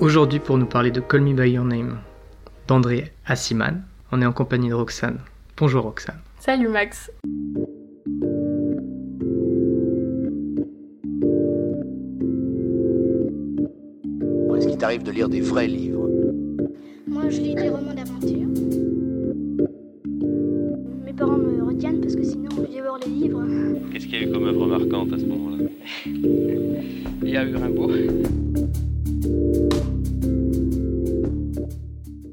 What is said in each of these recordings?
Aujourd'hui, pour nous parler de Call Me By Your Name d'André Assiman, on est en compagnie de Roxane. Bonjour Roxane. Salut Max. Est-ce qu'il t'arrive de lire des vrais livres? Moi, je lis des romans d'aventure. Mes parents me retiennent parce que sinon, je dévore les livres. Qu'est-ce qu'il y a eu comme œuvre marquante à ce moment-là? Il y a eu Rimbaud.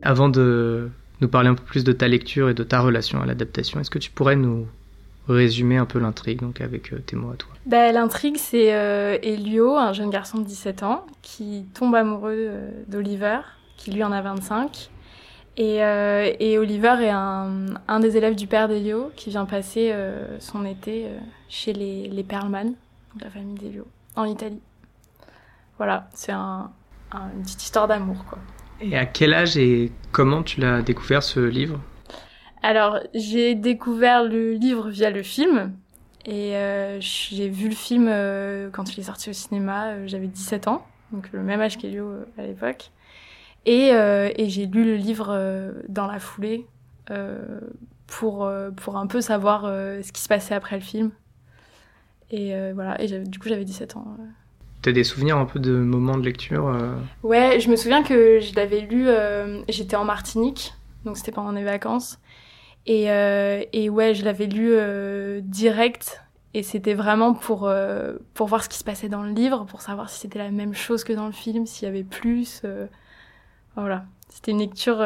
Avant de nous parler un peu plus de ta lecture et de ta relation à l'adaptation, est-ce que tu pourrais nous résumer un peu l'intrigue, donc avec euh, tes mots à toi? Bah, L'intrigue, c'est euh, Elio, un jeune garçon de 17 ans, qui tombe amoureux euh, d'Oliver, qui lui en a 25. Et, euh, et Oliver est un, des élèves du père d'Elio, qui vient passer son été chez les, les Perlman, la famille d'Elio, en Italie. Voilà, c'est un, un, une petite histoire d'amour, quoi. Et à quel âge et comment tu l'as découvert ce livre? Alors, j'ai découvert le livre via le film. Et euh, j'ai vu le film euh, quand il est sorti au cinéma, euh, j'avais 17 ans, donc le même âge qu'Elio à l'époque. Et, j'ai lu le livre dans la foulée pour un peu savoir ce qui se passait après le film. Et voilà, et du coup j'avais 17 ans. T'as des souvenirs un peu de moments de lecture euh... Ouais, je me souviens que je l'avais lu, euh, j'étais en Martinique, donc c'était pendant les vacances. Et, euh, et ouais, je l'avais lu direct, et c'était vraiment pour, pour voir ce qui se passait dans le livre, pour savoir si c'était la même chose que dans le film, s'il y avait plus. voilà, c'était une lecture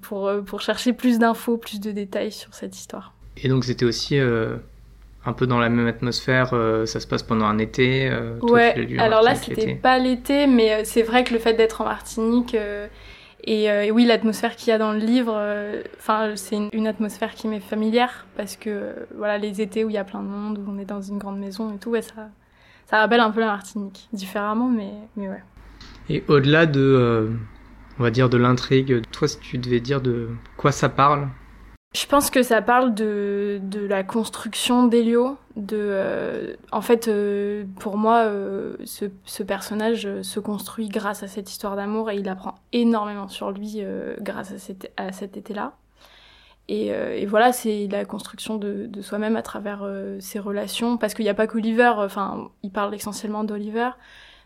pour, pour chercher plus d'infos, plus de détails sur cette histoire. Et donc c'était aussi un peu dans la même atmosphère, euh, ça se passe pendant un été. Euh, ouais, alors là c'était pas l'été, mais euh, c'est vrai que le fait d'être en Martinique et, et, oui l'atmosphère qu'il y a dans le livre, enfin c'est une, une, atmosphère qui m'est familière parce que voilà les étés où il y a plein de monde, où on est dans une grande maison et tout, ouais, ça ça rappelle un peu la Martinique, différemment, mais mais ouais. Et au-delà de, on va dire de l'intrigue, toi si tu devais dire de quoi ça parle, je pense que ça parle de, de la construction d'Elio. De, euh, en fait, euh, pour moi, euh, ce, ce, personnage se construit grâce à cette histoire d'amour et il apprend énormément sur lui grâce à, cette, à cet été-là. Et, et, voilà, c'est la construction de, de soi-même à travers ses relations. Parce qu'il n'y a pas qu'Oliver, enfin, il parle essentiellement d'Oliver,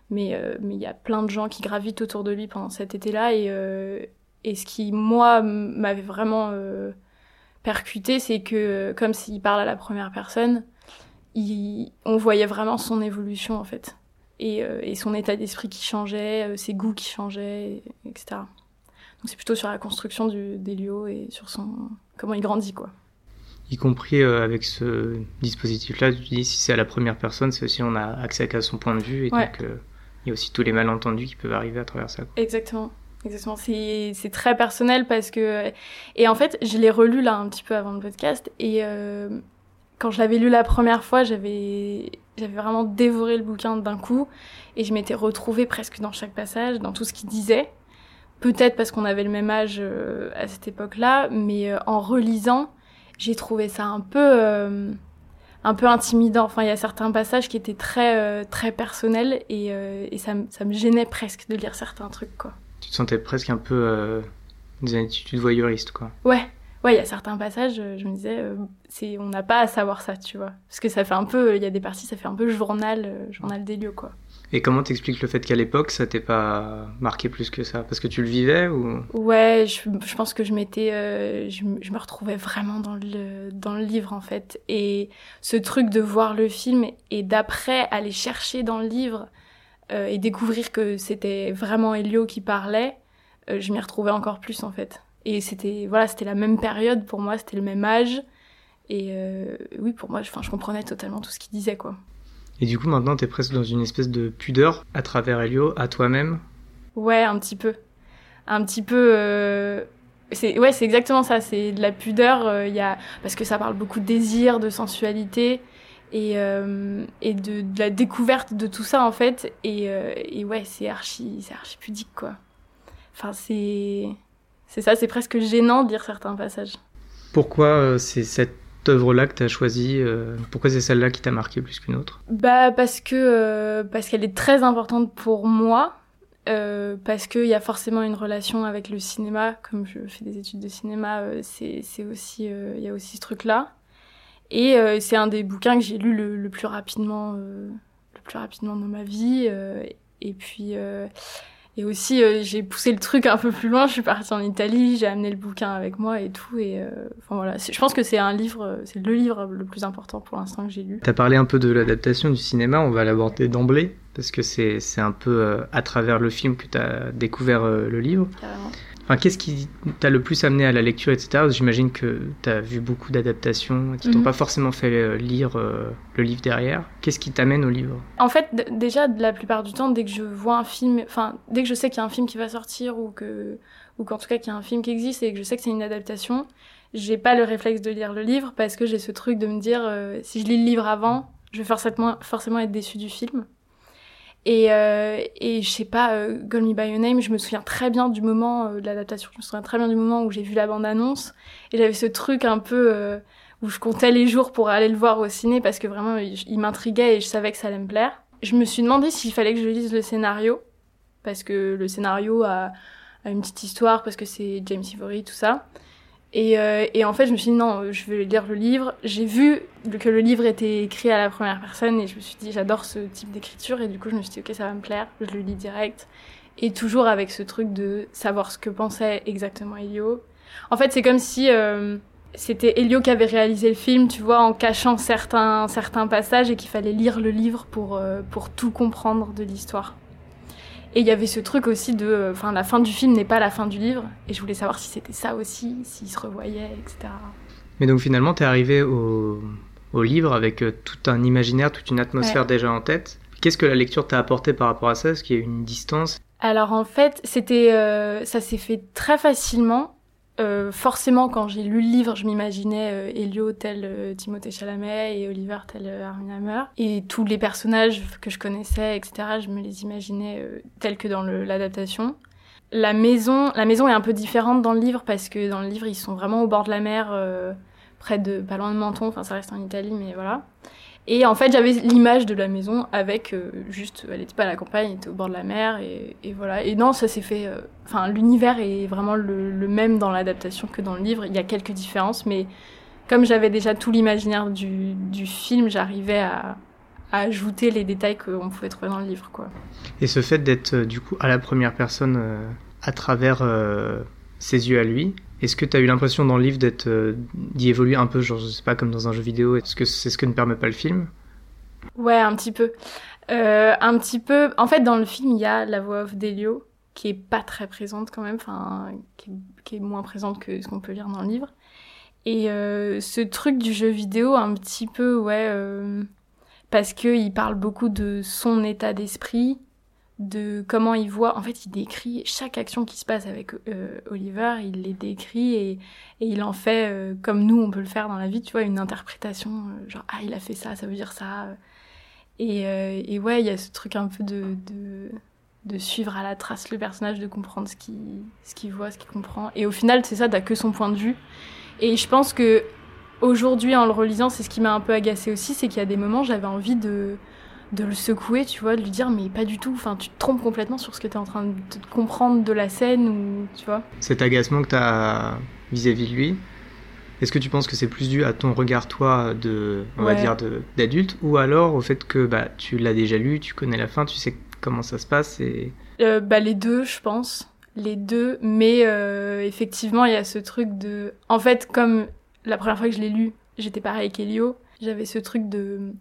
mais mais il y a plein de gens qui gravitent autour de lui pendant cet été-là. Et, et ce qui, moi, m'avait vraiment percuté, c'est que comme s'il parle à la première personne, il, on voyait vraiment son évolution en fait. Et, euh, et son état d'esprit qui changeait, euh, ses goûts qui changeaient, etc. Donc c'est plutôt sur la construction du, d'Elio et sur son comment il grandit quoi. Y compris euh, avec ce dispositif-là, tu dis si c'est à la première personne, c'est aussi on a accès qu'à son point de vue et ouais. donc euh, il y a aussi tous les malentendus qui peuvent arriver à travers ça. Quoi. Exactement. Exactement, c'est, très personnel parce que... Et en fait, je l'ai relu là un petit peu avant le podcast et euh, quand je l'avais lu la première fois, j'avais, vraiment dévoré le bouquin d'un coup et je m'étais retrouvée presque dans chaque passage, dans tout ce qu'il disait. Peut-être parce qu'on avait le même âge euh, à cette époque-là, mais euh, en relisant, j'ai trouvé ça un peu... Euh, un peu intimidant. Enfin, il y a certains passages qui étaient très, euh, très personnels et, et ça, ça me gênait presque de lire certains trucs, quoi tu te sentais presque un peu euh, des attitudes voyeuristes, quoi. Ouais, ouais, il y a certains passages, je me disais, euh, c'est, on n'a pas à savoir ça, tu vois. Parce que ça fait un peu, il y a des parties, ça fait un peu journal, euh, journal des lieux, quoi. Et comment t'expliques le fait qu'à l'époque, ça t'ait pas marqué plus que ça? Parce que tu le vivais ou? Ouais, je, je pense que je m'étais, euh, je, je, me retrouvais vraiment dans le dans le livre en fait. Et ce truc de voir le film et d'après aller chercher dans le livre euh, et découvrir que c'était vraiment Elio qui parlait, euh, je m'y retrouvais encore plus en fait. Et c'était voilà, c'était la même période pour moi, c'était le même âge. Et euh, oui, pour moi, enfin, je comprenais totalement tout ce qu'il disait quoi. Et du coup, maintenant, t'es presque dans une espèce de pudeur à travers Elio, à toi-même. Ouais, un petit peu, un petit peu. C'est ouais, c'est exactement ça. C'est de la pudeur. Il y a parce que ça parle beaucoup de désir, de sensualité et, euh, et de, de, la découverte de tout ça en fait et, euh, et ouais c'est archi c'est archi pudique quoi enfin c'est c'est ça c'est presque gênant de lire certains passages pourquoi euh, c'est cette œuvre là que tu as choisie pourquoi c'est celle-là qui t'a marqué plus qu'une autre? Bah parce que parce qu'elle est très importante pour moi euh, parce qu'il y a forcément une relation avec le cinéma. Comme je fais des études de cinéma, euh, c'est aussi, il y a aussi ce truc-là. Et c'est un des bouquins que j'ai lu le, le, plus rapidement, le plus rapidement dans ma vie. et puis et aussi, euh, j'ai poussé le truc un peu plus loin. Je suis partie en Italie, j'ai amené le bouquin avec moi et tout. Et euh, enfin voilà, je pense que c'est un livre, euh, c'est le livre le plus important pour l'instant que j'ai lu. T'as parlé un peu de l'adaptation du cinéma. On va l'aborder d'emblée parce que c'est c'est un peu à travers le film que t'as découvert le livre. Carrément. Enfin, qu'est-ce qui t'a le plus amené à la lecture, etc. J'imagine que t'as vu beaucoup d'adaptations qui t'ont mhm. pas forcément fait euh, lire euh, le livre derrière. Qu'est-ce qui t'amène au livre? En fait, déjà, la plupart du temps, dès que je vois un film, enfin, dès que je sais qu'il y a un film qui va sortir ou que, ou qu'en tout cas qu'il y a un film qui existe et que je sais que c'est une adaptation, j'ai pas le réflexe de lire le livre parce que j'ai ce truc de me dire, euh, si je lis le livre avant, je vais forcément, forcément être déçue du film. Et, euh, et je sais pas, euh, Call Me By Your Name, je me souviens très bien du moment euh, de l'adaptation, je me souviens très bien du moment où j'ai vu la bande-annonce, et j'avais ce truc un peu euh, où je comptais les jours pour aller le voir au ciné, parce que vraiment, il, m'intriguait et je savais que ça allait me plaire. Je me suis demandé s'il fallait que je lise le scénario, parce que le scénario a, a une petite histoire, parce que c'est James Ivory, tout ça. Et, euh, et, en fait, je me suis dit non, je vais lire le livre. J'ai vu que le livre était écrit à la première personne et je me suis dit j'adore ce type d'écriture et du coup je me suis dit ok ça va me plaire, je le lis direct. Et toujours avec ce truc de savoir ce que pensait exactement Elio. En fait, c'est comme si euh, c'était Elio qui avait réalisé le film, tu vois, en cachant certains certains passages et qu'il fallait lire le livre pour euh, pour tout comprendre de l'histoire. Et il y avait ce truc aussi de, enfin, la fin du film n'est pas la fin du livre. Et je voulais savoir si c'était ça aussi, s'ils se revoyaient, etc. Mais donc finalement, t'es arrivé au, au, livre avec euh, tout un imaginaire, toute une atmosphère déjà en tête. Qu'est-ce que la lecture t'a apporté par rapport à ça? Est-ce qu'il y a eu une distance? Alors en fait, c'était, euh, ça s'est fait très facilement. Euh, forcément, quand j'ai lu le livre, je m'imaginais euh, Elio tel euh, Timothée Chalamet et Oliver tel Armie Hammer. Et tous les personnages que je connaissais, etc., je me les imaginais tels que dans l'adaptation. La maison, la maison est un peu différente dans le livre parce que dans le livre, ils sont vraiment au bord de la mer, près de, pas loin de Menton, enfin ça reste en Italie, mais voilà. Et en fait, j'avais l'image de la maison avec euh, juste, elle était pas à la campagne, elle était au bord de la mer, et, voilà. Et non, ça s'est fait. Euh, enfin, l'univers est vraiment le, même dans l'adaptation que dans le livre. Il y a quelques différences, mais comme j'avais déjà tout l'imaginaire du, film, j'arrivais à, à, ajouter les détails qu'on pouvait trouver dans le livre, quoi. Et ce fait d'être euh, du coup à la première personne à travers ses yeux à lui, est-ce que tu as eu l'impression dans le livre d'être euh, d'y évoluer un peu, genre je sais pas comme dans un jeu vidéo Est-ce que c'est ce que ne permet pas le film? Ouais, un petit peu. Euh, un petit peu. En fait, dans le film, il y a la voix off d'Elio qui est pas très présente quand même, enfin qui, est, moins présente que ce qu'on peut lire dans le livre. Et euh, ce truc du jeu vidéo, un petit peu, ouais, parce que il parle beaucoup de son état d'esprit, de comment il voit. En fait, il décrit chaque action qui se passe avec euh, Oliver, il les décrit et, et il en fait euh, comme nous on peut le faire dans la vie, tu vois, une interprétation, euh, genre ah il a fait ça, ça veut dire ça. Et, et ouais, il y a ce truc un peu de, de, suivre à la trace le personnage, de comprendre ce qu'il ce voit, ce qu'il comprend. Et au final, c'est ça, t'as que son point de vue. Et je pense que aujourd'hui, en le relisant, c'est ce qui m'a un peu agacé aussi, c'est qu'il y a des moments, j'avais envie de de le secouer, tu vois, de lui dire mais pas du tout, enfin tu te trompes complètement sur ce que tu es en train de comprendre de la scène ou tu vois. Cet agacement que tu as vis-à-vis de lui, est-ce que tu penses que c'est plus dû à ton regard toi de on va dire d'adulte ou alors au fait que bah tu l'as déjà lu, tu connais la fin, tu sais comment ça se passe et euh, bah les deux, je pense. Les deux, mais euh, effectivement, il y a ce truc de en fait comme la première fois que je l'ai lu, j'étais pareil qu'Elio, j'avais ce truc de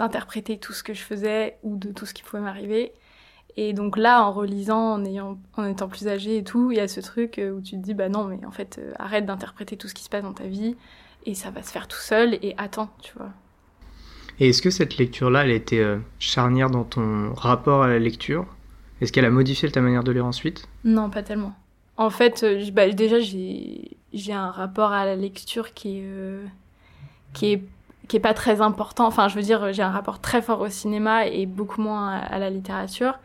d'interpréter tout ce que je faisais ou de tout ce qui pouvait m'arriver. Et donc là, en relisant, en, ayant, en étant plus âgé et tout, il y a ce truc euh, où tu te dis, bah non, mais en fait, euh, arrête d'interpréter tout ce qui se passe dans ta vie et ça va se faire tout seul et attends, tu vois. Et est-ce que cette lecture-là, elle a été euh, charnière dans ton rapport à la lecture? Est-ce qu'elle a modifié ta manière de lire ensuite? Non, pas tellement. En fait, bah, déjà, j'ai un rapport à la lecture qui est, qui est qui est pas très important. Enfin, je veux dire, j'ai un rapport très fort au cinéma et beaucoup moins à, la littérature.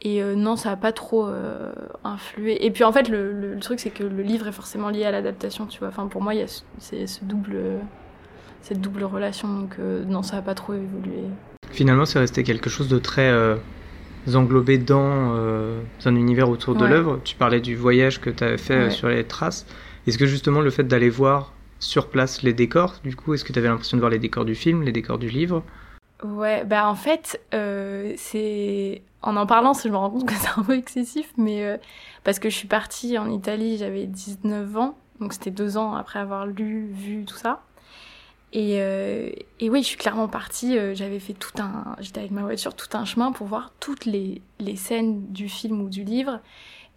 Et euh, non, ça a pas trop euh, influé. Et puis en fait, le, le, truc, c'est que le livre est forcément lié à l'adaptation, tu vois. Enfin, pour moi, il y a ce, ce double, cette double relation. Donc euh, non, ça a pas trop évolué. Finalement, c'est resté quelque chose de très englobés dans un univers autour de l'œuvre. Tu parlais du voyage que tu avais fait Ouais. sur les traces. Est-ce que justement le fait d'aller voir sur place les décors, du coup, est-ce que tu avais l'impression de voir les décors du film, les décors du livre? Ouais, bah en fait, euh, c'est. En en parlant, je me rends compte que c'est un peu excessif, mais euh, parce que je suis partie en Italie, j'avais 19 ans, donc c'était deux ans après avoir lu, vu tout ça. Et, euh, et oui, je suis clairement partie, j'avais fait tout un. J'étais avec ma voiture, tout un chemin pour voir toutes les, les scènes du film ou du livre.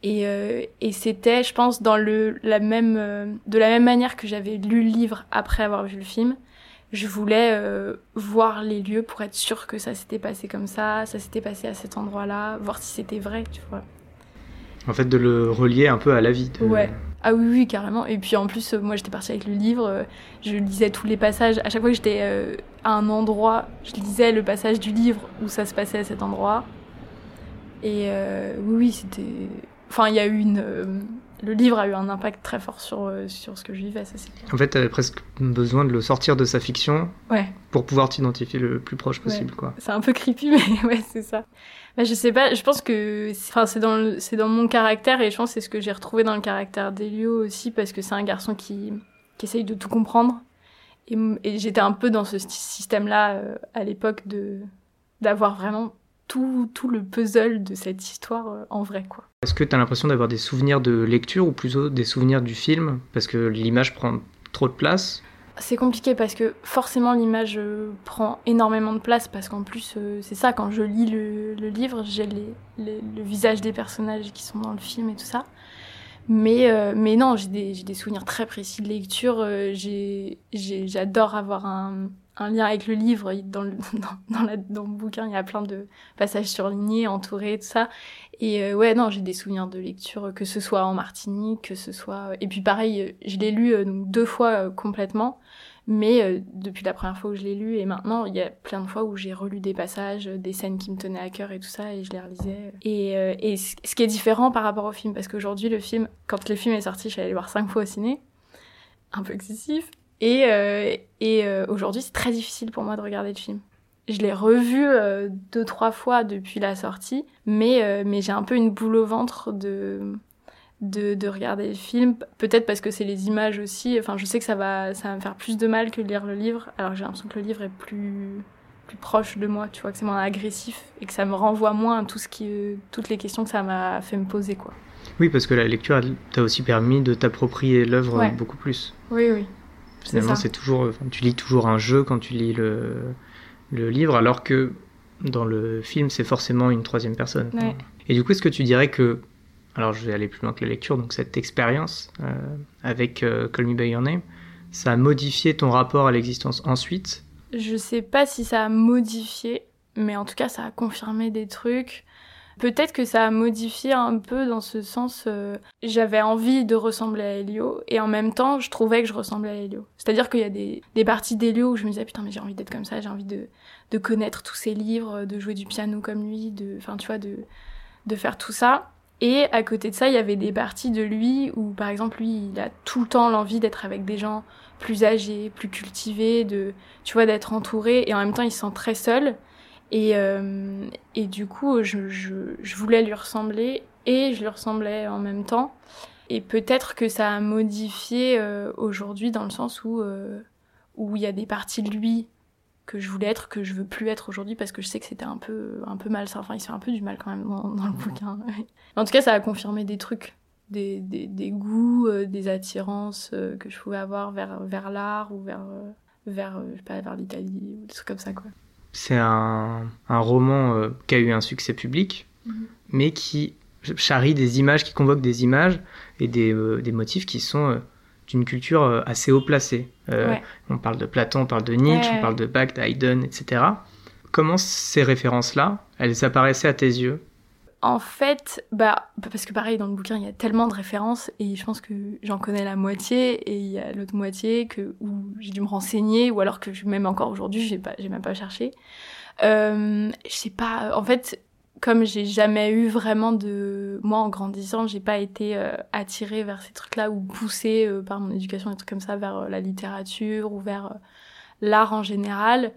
Et, euh, et c'était, je pense, dans le, la même, euh, de la même manière que j'avais lu le livre après avoir vu le film je voulais euh, voir les lieux pour être sûre que ça s'était passé comme ça, ça s'était passé à cet endroit-là, voir si c'était vrai, tu vois. En fait, de le relier un peu à la vie. de- Ouais. Ah oui, oui, carrément. Et puis en plus, moi j'étais partie avec le livre, je lisais tous les passages. À chaque fois que j'étais à un endroit, je lisais le passage du livre où ça se passait à cet endroit. Et oui, oui, c'était. Enfin, il y a eu une. euh, Le livre a eu un impact très fort sur, euh, sur ce que je vivais, ça c'est clair. En fait, tu avais presque besoin de le sortir de sa fiction Ouais. pour pouvoir t'identifier le plus proche possible, quoi. C'est un peu creepy, mais ouais, c'est ça. Bah, je sais pas, je pense que enfin, c'est dans, le- c'est dans mon caractère et je pense que c'est ce que j'ai retrouvé dans le caractère d'Elio aussi parce que c'est un garçon qui, qui essaye de tout comprendre. Et, j'étais un peu dans ce système-là euh, à l'époque de d'avoir vraiment tout, tout le puzzle de cette histoire euh, en vrai, quoi. Est-ce que tu as l'impression d'avoir des souvenirs de lecture ou plutôt des souvenirs du film? Parce que l'image prend trop de place. C'est compliqué parce que forcément l'image euh, prend énormément de place parce qu'en plus euh, c'est ça quand je lis le, le livre j'ai les, les- le visage des personnages qui sont dans le film et tout ça mais euh, mais non j'ai des, des souvenirs très précis de lecture j'adore avoir un, un lien avec le livre dans le dans, dans, dans le bouquin il y a plein de passages surlignés entourés tout ça. Et euh, ouais, non, j'ai des souvenirs de lecture, que ce soit en Martinique, que ce soit... Et puis pareil, euh, je l'ai lu euh, deux fois euh, complètement, mais euh, depuis la première fois où je l'ai lu, et maintenant, il y a plein de fois où j'ai relu des passages, euh, des scènes qui me tenaient à cœur et tout ça, et je les relisais. Et, euh, et ce qui est différent par rapport au film, parce qu'aujourd'hui, le film, quand le film est sorti, je suis allée le voir cinq fois au ciné, un peu excessif, et, euh, et euh, aujourd'hui, c'est très difficile pour moi de regarder le film. Je l'ai revu euh, deux, trois fois depuis la sortie, mais, mais j'ai un peu une boule au ventre de, de, de regarder le film. Peut-être parce que c'est les images aussi. Enfin, je sais que ça va, ça va me faire plus de mal que de lire le livre, alors j'ai l'impression que le livre est plus, plus proche de moi, tu vois, que c'est moins agressif et que ça me renvoie moins à tout ce qui, toutes les questions que ça m'a fait me poser, quoi. Oui, parce que la lecture t'a aussi permis de t'approprier l'œuvre Ouais. beaucoup plus. Oui, oui. Finalement, c'est toujours, tu lis toujours un jeu quand tu lis le, le livre, alors que dans le film, c'est forcément une troisième personne. Ouais. Et du coup, est-ce que tu dirais que, alors je vais aller plus loin que la lecture, donc cette expérience euh, avec euh, Call Me By Your Name, ça a modifié ton rapport à l'existence ensuite? Je sais pas si ça a modifié, mais en tout cas, ça a confirmé des trucs. Peut-être que ça a modifié un peu dans ce sens. euh, J'avais envie de ressembler à Elio, et en même temps, je trouvais que je ressemblais à Elio. C'est-à-dire qu'il y a des, des parties d'Elio où je me disais, putain, mais j'ai envie d'être comme ça, j'ai envie de, de connaître tous ses livres, de jouer du piano comme lui, de, enfin, tu vois, de, de faire tout ça. Et à côté de ça, il y avait des parties de lui où, par exemple, lui, il a tout le temps l'envie d'être avec des gens plus âgés, plus cultivés, de, tu vois, d'être entouré, et en même temps, il se sent très seul. Et, euh, et du coup, je, je, je voulais lui ressembler, et je lui ressemblais en même temps. Et peut-être que ça a modifié euh, aujourd'hui dans le sens où euh, où il y a des parties de lui que je voulais être que je veux plus être aujourd'hui parce que je sais que c'était un peu un peu mal ça enfin il se fait un peu du mal quand même dans, dans le bouquin en tout cas ça a confirmé des trucs des, des, des goûts euh, des attirances euh, que je pouvais avoir vers vers l'art ou vers euh, vers euh, je sais pas vers l'Italie ou des trucs comme ça quoi C'est un, un roman euh, qui a eu un succès public, Mhm. mais qui charrie des images, qui convoque des images et des, euh, des motifs qui sont euh, d'une culture assez haut placée. Ouais. On parle de Platon, on parle de Nietzsche, Ouais. on parle de Bach, d'Haydn, etc. Comment ces références-là, elles apparaissaient à tes yeux? En fait, bah, parce que pareil, dans le bouquin, il y a tellement de références et je pense que j'en connais la moitié et il y a l'autre moitié que, où j'ai dû me renseigner ou alors que même encore aujourd'hui, j'ai pas, j'ai même pas cherché. Euh, je sais pas, en fait, comme j'ai jamais eu vraiment de, moi en grandissant, j'ai pas été euh, attirée vers ces trucs-là ou poussée euh, par mon éducation, des trucs comme ça, vers la littérature ou vers l'art en général.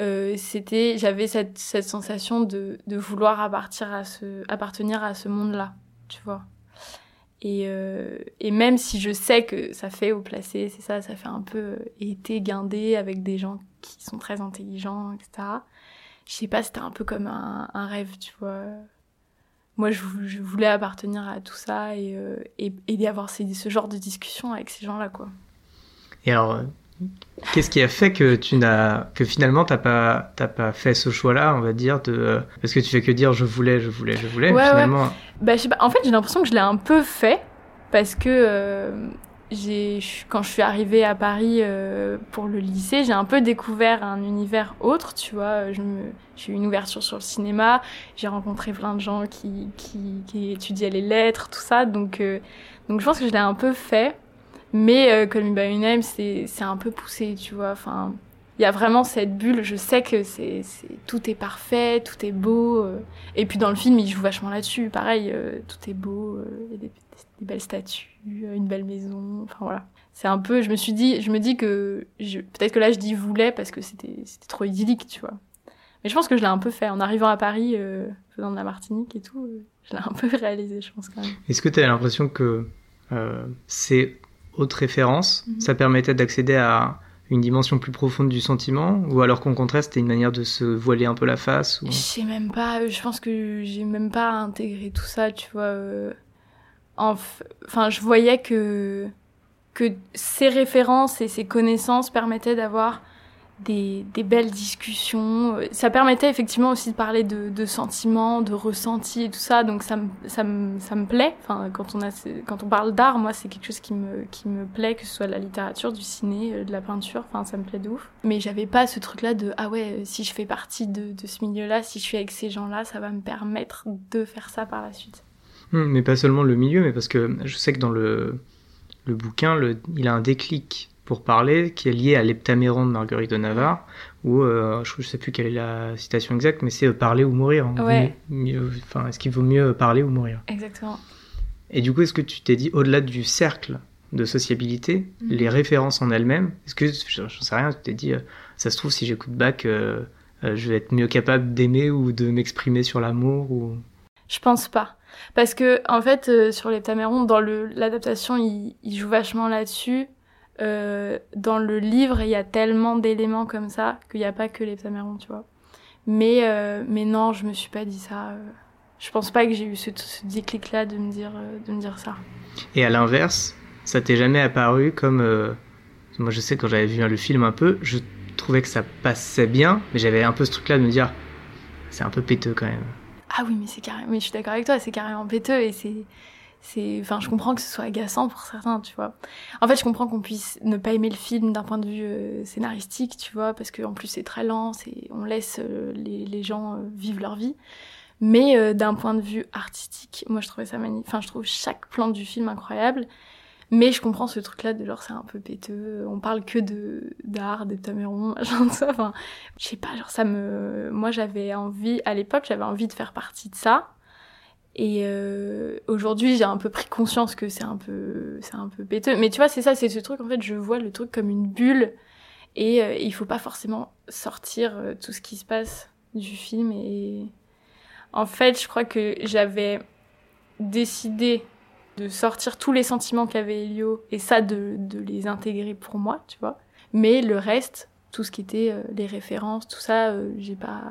Euh, c'était, j'avais cette, cette sensation de, de vouloir appartenir à ce, appartenir à ce monde-là, tu vois. Et, euh, et même si je sais que ça fait au placé, c'est ça, ça fait un peu euh, été guindé avec des gens qui sont très intelligents, etc. Je sais pas, c'était un peu comme un, un rêve, tu vois. Moi, je, voulais appartenir à tout ça et, euh, et, et d'avoir ces- ce genre de discussion avec ces gens-là, quoi. Et alors, qu'est-ce qui a fait que tu n'as, que finalement t'as pas, t'as pas fait ce choix-là, on va dire, de, euh, parce que tu fais que dire je voulais, je voulais, je voulais, Ouais, ouais. finalement. Bah, je sais pas. En fait, j'ai l'impression que je l'ai un peu fait parce que euh, j'ai, quand je suis arrivée à Paris euh, pour le lycée, j'ai un peu découvert un univers autre, tu vois. Je me, j'ai eu une ouverture sur le cinéma, j'ai rencontré plein de gens qui, qui, qui étudiaient les lettres, tout ça. Donc, euh, donc je pense que je l'ai un peu fait. Mais euh, Call Me By Your Name, c'est, c'est un peu poussé, tu vois. Enfin, il y a vraiment cette bulle. Je sais que c'est, c'est, tout est parfait, tout est beau. euh, et puis dans le film, il joue vachement là-dessus. Pareil, euh, tout est beau, euh, il y a des, belles statues, une belle maison. Enfin voilà. C'est un peu. Je me suis dit, je me dis que peut-être que là je dis voulait parce que c'était trop idyllique, tu vois. Mais je pense que je l'ai un peu fait en arrivant à Paris, euh, faisant de la Martinique et tout. je l'ai un peu réalisé, je pense quand même. Est-ce que tu as l'impression que euh, ces hautes références, Mhm. ça permettait d'accéder à une dimension plus profonde du sentiment, ou alors qu'au contraire c'était une manière de se voiler un peu la face ou... Je sais même pas, je pense que j'ai même pas intégré tout ça, tu vois. euh, enf- Enfin, je voyais que, que ces références et ces connaissances permettaient d'avoir des, belles discussions. Ça permettait effectivement aussi de parler de, sentiments, de ressentis et tout ça, donc ça me, ça me, ça me plaît. Enfin, quand on, a, quand on parle d'art, moi, c'est quelque chose qui me, qui me plaît, que ce soit de la littérature, du ciné, euh, de la peinture, enfin, ça me plaît de ouf. Mais j'avais pas ce truc-là de, ah ouais, euh, si je fais partie de, ce milieu-là, si je suis avec ces gens-là, ça va me permettre de faire ça par la suite. Hmm, mais pas seulement le milieu, mais parce que je sais que dans le, le bouquin, il a un déclic pour parler qui est lié à l'heptaméron de Marguerite de Navarre, où euh, je ne sais plus quelle est la citation exacte, mais c'est euh, parler ou mourir. hein. Ouais. Mieux- mieux- Enfin, est-ce qu'il vaut mieux parler ou mourir? Exactement. Et du coup, est-ce que tu t'es dit, au-delà du cercle de sociabilité, Mhm. les références en elles-mêmes, est-ce que, j'en j'en sais rien, tu t'es dit, euh, ça se trouve, si j'écoute Bach, je vais être mieux capable d'aimer ou de m'exprimer sur l'amour ou... Je pense pas. Parce que, en fait, sur les Tamérons, dans l'adaptation, il, il joue vachement là-dessus. Euh, dans le livre, il y a tellement d'éléments comme ça qu'il n'y a pas que les Tamérons, tu vois. Mais, euh, mais non, je me suis pas dit ça. euh. Je pense pas que j'ai eu ce, ce déclic-là de me dire, de me dire ça. Et à l'inverse, ça t'est jamais apparu comme... euh, Moi, je sais, quand j'avais vu le film un peu, je trouvais que ça passait bien, mais j'avais un peu ce truc-là de me dire, c'est un peu péteux quand même. Ah oui, mais c'est carrément, mais je suis d'accord avec toi, c'est carrément péteux et c'est, c'est, enfin, je comprends que ce soit agaçant pour certains, tu vois. En fait, je comprends qu'on puisse ne pas aimer le film d'un point de vue euh, scénaristique, tu vois, parce qu'en plus c'est très lent, c'est, on laisse euh, les, gens euh, vivre leur vie. Mais d'un point de vue artistique, moi je trouvais ça magnifique. Enfin, je trouve chaque plan du film incroyable. Mais je comprends ce truc-là de genre c'est un peu péteux. On parle que de d'art, d'heptaméron, machin de ça. Enfin, je sais pas, genre ça me. Moi j'avais envie, à l'époque j'avais envie de faire partie de ça. Et euh, aujourd'hui j'ai un peu pris conscience que c'est un peu, c'est un peu péteux. Mais tu vois, c'est ça, c'est ce truc en fait, je vois le truc comme une bulle. Et euh, il faut pas forcément sortir euh, tout ce qui se passe du film. Et en fait, je crois que j'avais décidé de sortir tous les sentiments qu'avait Elio et ça de, de les intégrer pour moi, tu vois. Mais le reste, tout ce qui était euh, les références, tout ça, euh, j'ai pas.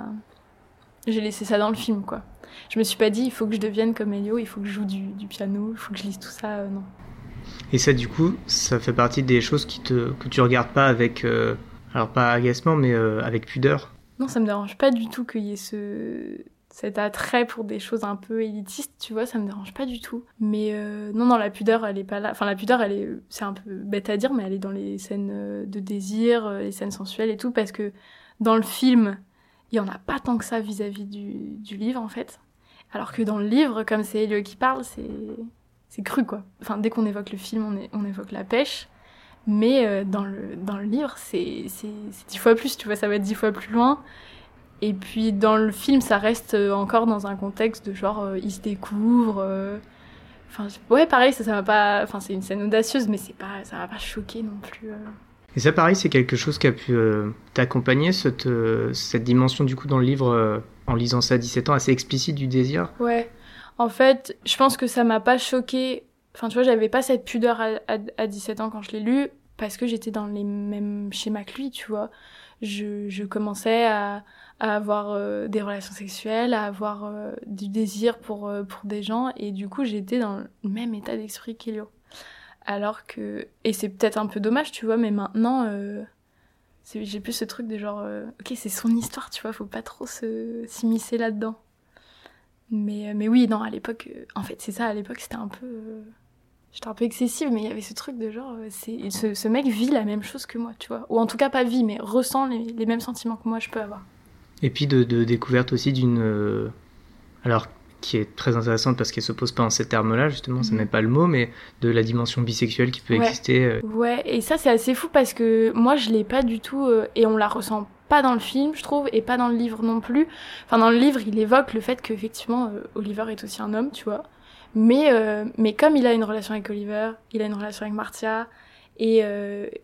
J'ai laissé ça dans le film, quoi. Je me suis pas dit, il faut que je devienne comme Elio, il faut que je joue du, du piano, il faut que je lise tout ça, euh, non. Et ça, du coup, ça fait partie des choses qui te, que tu regardes pas avec, euh, alors pas agacement, mais euh, avec pudeur. Non, ça me dérange pas du tout qu'il y ait ce cet attrait pour des choses un peu élitistes, tu vois, ça me dérange pas du tout. Mais euh, non, non, la pudeur, elle est pas là. Enfin, la pudeur, elle est, c'est un peu bête à dire, mais elle est dans les scènes de désir, les scènes sensuelles et tout, parce que dans le film, il y en a pas tant que ça vis-à-vis du, livre, en fait. Alors que dans le livre, comme c'est Elio qui parle, c'est cru, quoi. Enfin, dès qu'on évoque le film, on, évoque la pêche. Mais euh, dans, le, dans le livre, c'est dix fois plus, tu vois, ça va être dix fois plus loin. Et puis dans le film, ça reste euh, encore dans un contexte de genre, euh, ils se je- ouais, pareil, ça, ça pas. Enfin, c'est une scène audacieuse, mais c'est pas, ça pas choqué non plus. Et ça, pareil, c'est quelque chose qui a pu euh, t'accompagner, cette, euh, cette dimension, du coup, dans le livre, euh, en lisant ça à 17 ans, assez explicite du désir? Ouais. En fait, je pense que ça m'a pas choqué. Enfin, tu vois, j'avais pas cette pudeur à, à, à 17 ans quand je l'ai lu, parce que j'étais dans les mêmes schémas que lui, tu vois. Je, je commençais à, à avoir euh, des relations sexuelles, à avoir euh, du désir pour, euh, pour des gens, et du coup, j'étais dans le même état d'esprit qu'Elio. Alors que. Et c'est peut-être un peu dommage, tu vois, mais maintenant, euh, j'ai plus ce truc de genre, euh, ok, c'est son histoire, tu vois, faut pas trop s'immiscer là-dedans. Mais, euh, mais oui, non, à l'époque, en fait, c'est ça, à l'époque, c'était un peu. J'étais un peu excessive, mais il y avait ce truc de genre, c'est ce, mec vit la même chose que moi, tu vois. Ou en tout cas, pas vit, mais ressent les, mêmes sentiments que moi je peux avoir. Et puis de, découverte aussi d'une. alors, qui est très intéressante parce qu'elle se pose pas en ces termes-là, justement, ça Mhm. n'est pas le mot, mais de la dimension bisexuelle qui peut Ouais. exister. euh, Ouais, et ça, c'est assez fou parce que moi, je l'ai pas du tout, euh, et on la ressent pas dans le film, je trouve, et pas dans le livre non plus. Enfin, dans le livre, il évoque le fait qu'effectivement, euh, Oliver est aussi un homme, tu vois. Mais, euh, mais comme il a une relation avec Oliver, il a une relation avec Marcia, et,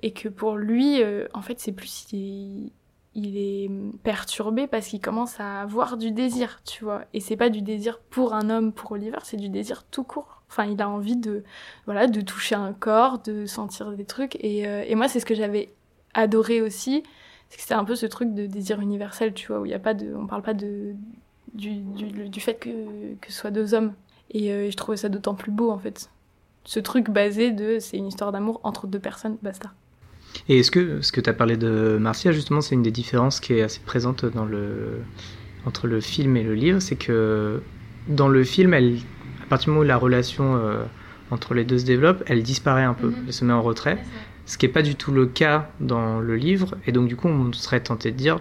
et que pour lui, en fait, c'est plus. Il, il est perturbé parce qu'il commence à avoir du désir, tu vois. Et c'est pas du désir pour un homme, pour Oliver, c'est du désir tout court. Enfin, il a envie de, voilà, de toucher un corps, de sentir des trucs. Et, euh, et moi, c'est ce que j'avais adoré aussi, c'est que c'était un peu ce truc de désir universel, tu vois, où il y a pas de, on parle pas de du, du, du fait que, que ce soit deux hommes. Et euh, je trouvais ça d'autant plus beau, en fait. Ce truc basé de, c'est une histoire d'amour entre deux personnes, basta. Et est-ce que ce que tu as parlé de Marcia, justement, c'est une des différences qui est assez présente dans le, entre le film et le livre, c'est que dans le film, elle, à partir du moment où la relation euh, entre les deux se développe, elle disparaît un peu, Mhm. elle se met en retrait, ce qui n'est pas du tout le cas dans le livre, et donc du coup, on serait tenté de dire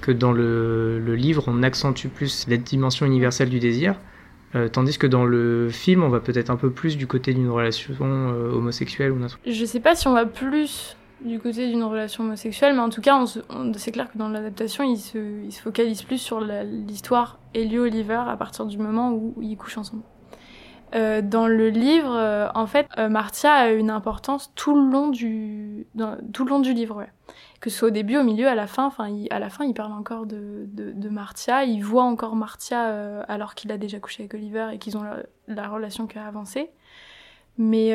que dans le, le livre, on accentue plus la dimension universelle du désir, euh, tandis que dans le film, on va peut-être un peu plus du côté d'une relation euh, homosexuelle ou truc. Je sais pas si on va plus du côté d'une relation homosexuelle, mais en tout cas, c'est clair que dans l'adaptation, il se, il se focalise plus sur l'histoire Elio-Oliver à partir du moment où ils couchent ensemble. Euh, dans le livre, euh, en fait, euh, Martia a une importance tout le long du, tout le long du livre, ouais. Que ce soit au début, au milieu, à la fin. Enfin, à la fin, il parle encore de, Martia. Il voit encore Martia alors qu'il a déjà couché avec Oliver et qu'ils ont la, la relation qui a avancé. Mais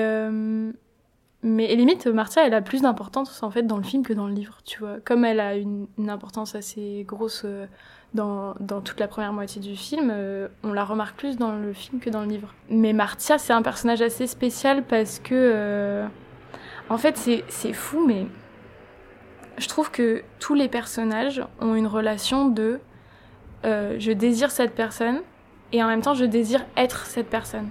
mais limite, Martia, elle a plus d'importance en fait dans le film que dans le livre, tu vois. Comme elle a une, importance assez grosse euh, dans, toute la première moitié du film, euh, on la remarque plus dans le film que dans le livre. Mais Martia, c'est un personnage assez spécial parce que, euh, en fait, c'est fou, mais je trouve que tous les personnages ont une relation de je désire cette personne et en même temps je désire être cette personne.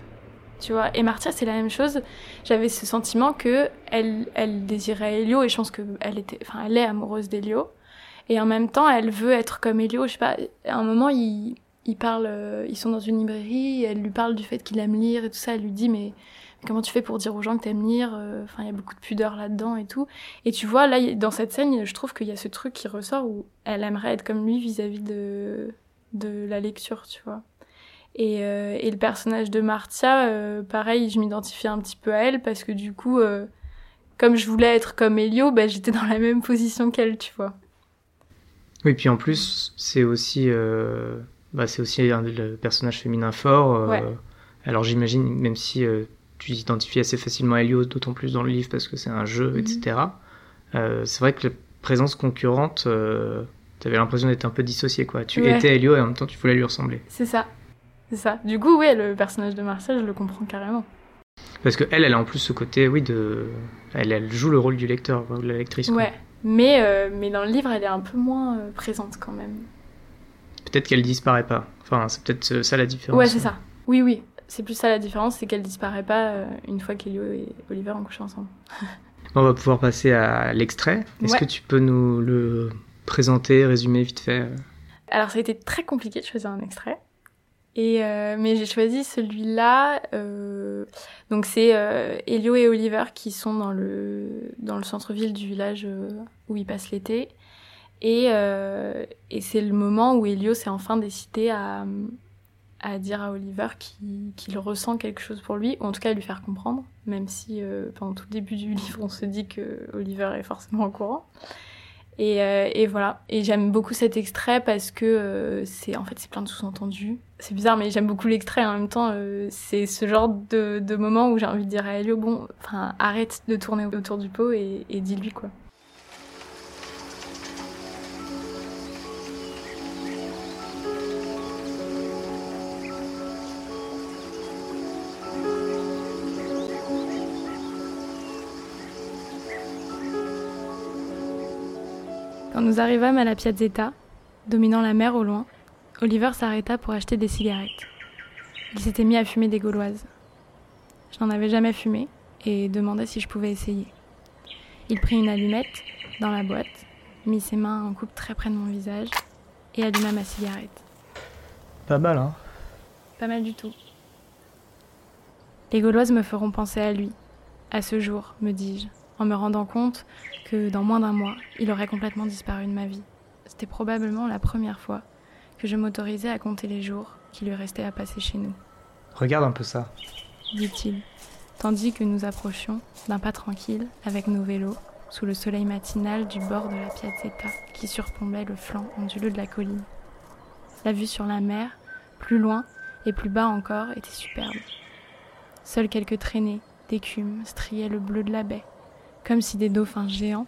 Tu vois, et Martia, c'est la même chose j'avais ce sentiment que elle, elle désirait Elio et je pense que elle était, enfin, elle est amoureuse d'Elio. Et en même temps, elle veut être comme Elio. Je sais pas, à un moment, ils, ils parlent, euh, ils sont dans une librairie, elle lui parle du fait qu'il aime lire et tout ça. Elle lui dit, mais comment tu fais pour dire aux gens que t'aimes lire Euh, Enfin, il y a beaucoup de pudeur là-dedans et tout. Et tu vois, là, dans cette scène, je trouve qu'il y a ce truc qui ressort où elle aimerait être comme lui vis-à-vis de, de la lecture, tu vois. Et, euh, et le personnage de Martia, euh, pareil, je m'identifiais un petit peu à elle parce que du coup, euh, comme je voulais être comme Elio, bah, j'étais dans la même position qu'elle, tu vois. Oui, puis en plus, c'est aussi, bah, c'est aussi un le personnage féminin fort. Ouais. Alors j'imagine, même si tu t'identifies assez facilement à Elio, d'autant plus dans le livre parce que c'est un jeu, Mhm. etc. euh, c'est vrai que la présence concurrente, euh, t'avais l'impression d'être un peu dissocié, quoi. Tu Ouais. étais Elio et en même temps tu voulais lui ressembler. C'est ça. C'est ça. Du coup, oui, le personnage de Martia, je le comprends carrément. Parce que elle, elle a en plus ce côté, oui, de, elle, elle joue le rôle du lecteur, ou de la lectrice. quoi. Ouais. Mais, euh, mais dans le livre, elle est un peu moins euh, présente quand même. Peut-être qu'elle disparaît pas. Enfin, c'est peut-être ça la différence. Ouais, c'est ça. Oui, oui. C'est plus ça la différence, c'est qu'elle disparaît pas euh, une fois qu'Elio et Oliver ont couché ensemble. On va pouvoir passer à l'extrait. Est-ce Ouais. que tu peux nous le présenter, résumer vite fait euh Alors, ça a été très compliqué de choisir un extrait. Et euh, mais j'ai choisi celui-là. euh, donc c'est euh, Elio et Oliver qui sont dans le dans le centre-ville du village euh, où ils passent l'été. Et, euh, et c'est le moment où Elio s'est enfin décidé à, à dire à Oliver qu'il ressent quelque chose pour lui, ou en tout cas à lui faire comprendre, même si euh, pendant tout le début du livre on se dit que Oliver est forcément au courant. Et, euh, et voilà. Et j'aime beaucoup cet extrait parce que euh, c'est en fait c'est plein de sous-entendus. C'est bizarre, mais j'aime beaucoup l'extrait. En même temps, c'est ce genre de, moment où j'ai envie de dire à Elio, bon, enfin, arrête de tourner autour du pot et dis-lui quoi. Quand nous arrivâmes à la Piazzetta, dominant la mer au loin, Oliver s'arrêta pour acheter des cigarettes. Il s'était mis à fumer des gauloises. Je n'en avais jamais fumé et demandai si je pouvais essayer. Il prit une allumette dans la boîte, mit ses mains en coupe très près de mon visage et alluma ma cigarette. Pas mal, hein Pas mal du tout. Les gauloises me feront penser à lui, à ce jour, me dis-je, en me rendant compte que dans moins d'un mois, il aurait complètement disparu de ma vie. C'était probablement la première fois que je m'autorisais à compter les jours qui lui restaient à passer chez nous. Regarde un peu ça, dit-il, tandis que nous approchions d'un pas tranquille avec nos vélos sous le soleil matinal du bord de la Piazzetta qui surplombait le flanc onduleux de la colline. La vue sur la mer, plus loin et plus bas encore, était superbe. Seules quelques traînées d'écume striaient le bleu de la baie comme si des dauphins géants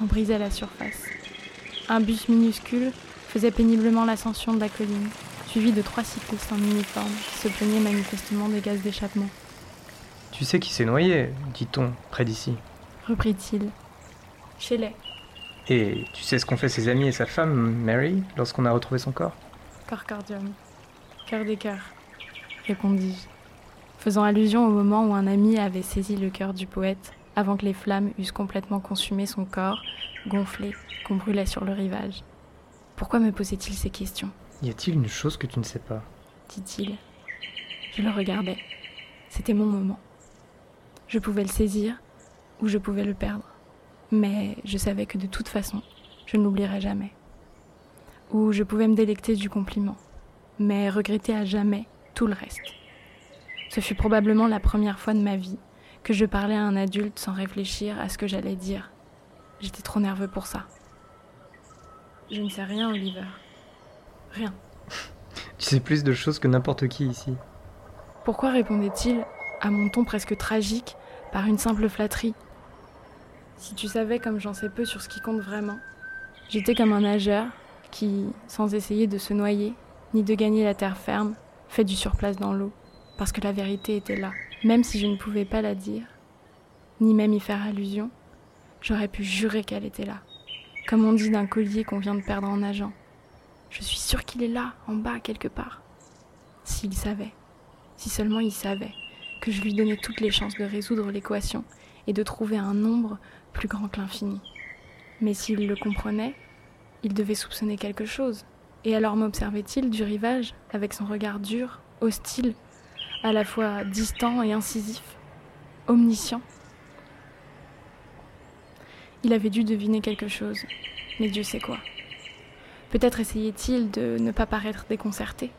en brisaient la surface. Un bus minuscule faisait péniblement l'ascension de la colline, suivi de trois cyclistes en uniforme qui se plaignaient manifestement des gaz d'échappement. Tu sais qui s'est noyé, dit-on, près d'ici? Reprit-il. Shelley. Et tu sais ce qu'ont fait ses amis et sa femme, Mary, lorsqu'on a retrouvé son corps? Corcordium. Cœur des cœurs, répondis-je, faisant allusion au moment où un ami avait saisi le cœur du poète avant que les flammes eussent complètement consumé son corps, gonflé, qu'on brûlait sur le rivage. Pourquoi me posait-il ces questions? Y a-t-il une chose que tu ne sais pas? Dit-il. Je le regardais. C'était mon moment. Je pouvais le saisir ou je pouvais le perdre. Mais je savais que de toute façon, je ne l'oublierais jamais. Ou je pouvais me délecter du compliment, mais regretter à jamais tout le reste. Ce fut probablement la première fois de ma vie que je parlais à un adulte sans réfléchir à ce que j'allais dire. J'étais trop nerveux pour ça. Je ne sais rien, Oliver. Rien. Tu sais plus de choses que n'importe qui ici. Pourquoi répondait-il à mon ton presque tragique par une simple flatterie? Si tu savais comme j'en sais peu sur ce qui compte vraiment, j'étais comme un nageur qui, sans essayer de se noyer, ni de gagner la terre ferme, fait du surplace dans l'eau, parce que la vérité était là. Même si je ne pouvais pas la dire, ni même y faire allusion, j'aurais pu jurer qu'elle était là, comme on dit d'un collier qu'on vient de perdre en nageant. Je suis sûre qu'il est là, en bas, quelque part. S'il savait, si seulement il savait, que je lui donnais toutes les chances de résoudre l'équation et de trouver un nombre plus grand que l'infini. Mais s'il le comprenait, il devait soupçonner quelque chose. Et alors m'observait-il du rivage, avec son regard dur, hostile, à la fois distant et incisif, omniscient. Il avait dû deviner quelque chose, mais Dieu sait quoi. Peut-être essayait-il de ne pas paraître déconcerté.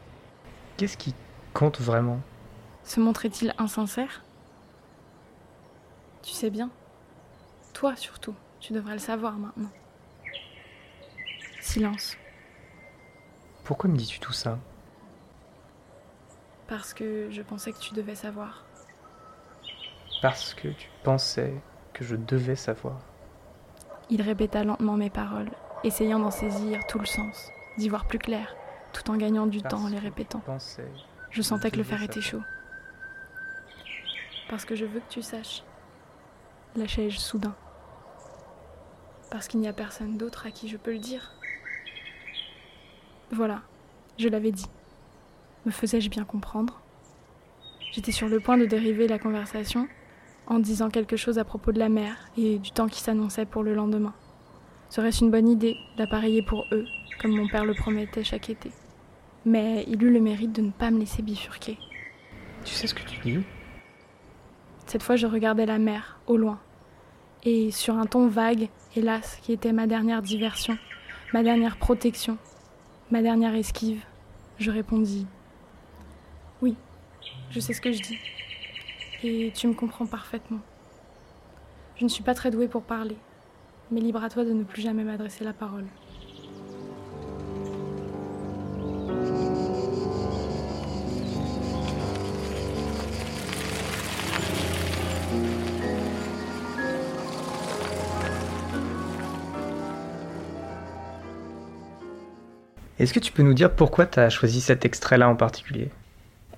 Qu'est-ce qui compte vraiment? Se montrait-il insincère? Tu sais bien. Toi surtout, tu devrais le savoir maintenant. Silence. Pourquoi me dis-tu tout ça? Parce que je pensais que tu devais savoir. Parce que tu pensais que je devais savoir. Il répéta lentement mes paroles, essayant d'en saisir tout le sens, d'y voir plus clair, tout en gagnant du temps en les répétant. Je sentais que le fer était chaud. Parce que je veux que tu saches. Lâchai-je soudain. Parce qu'il n'y a personne d'autre à qui je peux le dire. Voilà, je l'avais dit. Me faisais-je bien comprendre? J'étais sur le point de dériver la conversation en disant quelque chose à propos de la mer et du temps qui s'annonçait pour le lendemain. Serait-ce une bonne idée d'appareiller pour eux, comme mon père le promettait chaque été? Mais il eut le mérite de ne pas me laisser bifurquer. Tu sais ce que tu dis? Cette fois, je regardais la mer, au loin, et sur un ton vague, hélas, qui était ma dernière diversion, ma dernière protection, ma dernière esquive, je répondis Je sais ce que je dis. Et tu me comprends parfaitement. Je ne suis pas très douée pour parler, mais libre à toi de ne plus jamais m'adresser la parole. Est-ce que tu peux nous dire pourquoi tu as choisi cet extrait-là en particulier?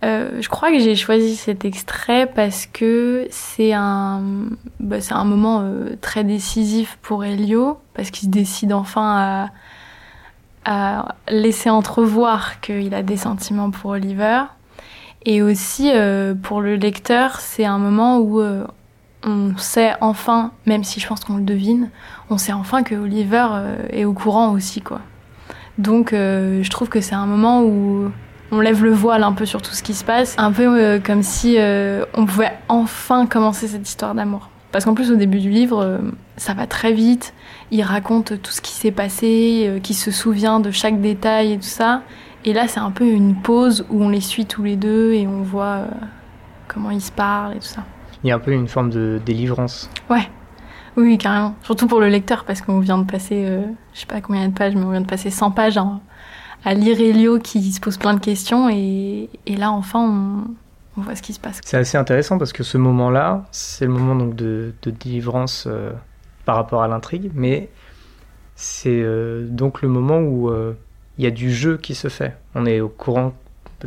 Euh, je crois que j'ai choisi cet extrait parce que c'est un, bah, un moment euh, très décisif pour Elio, parce qu'il se décide enfin à, laisser entrevoir qu'il a des sentiments pour Oliver. Et aussi, euh, pour le lecteur, c'est un moment où on sait enfin, même si je pense qu'on le devine, on sait enfin que Oliver est au courant aussi, quoi. Donc, je trouve que c'est un moment où on lève le voile un peu sur tout ce qui se passe, un peu euh, comme si euh, on pouvait enfin commencer cette histoire d'amour. Parce qu'en plus au début du livre, euh, ça va très vite, il raconte tout ce qui s'est passé, qui se souvient de chaque détail et tout ça. Et là c'est un peu une pause où on les suit tous les deux et on voit comment ils se parlent et tout ça. Il y a un peu une forme de délivrance. Ouais, oui, oui, carrément. Surtout pour le lecteur parce qu'on vient de passer, euh, je sais pas combien de pages, mais on vient de passer 100 pages hein, à lire Elio qui se pose plein de questions et, et là enfin on, on voit ce qui se passe. C'est assez intéressant parce que ce moment-là, c'est le moment donc de, de délivrance euh, par rapport à l'intrigue, mais c'est euh, donc le moment où euh, il y a du jeu qui se fait. On est au courant,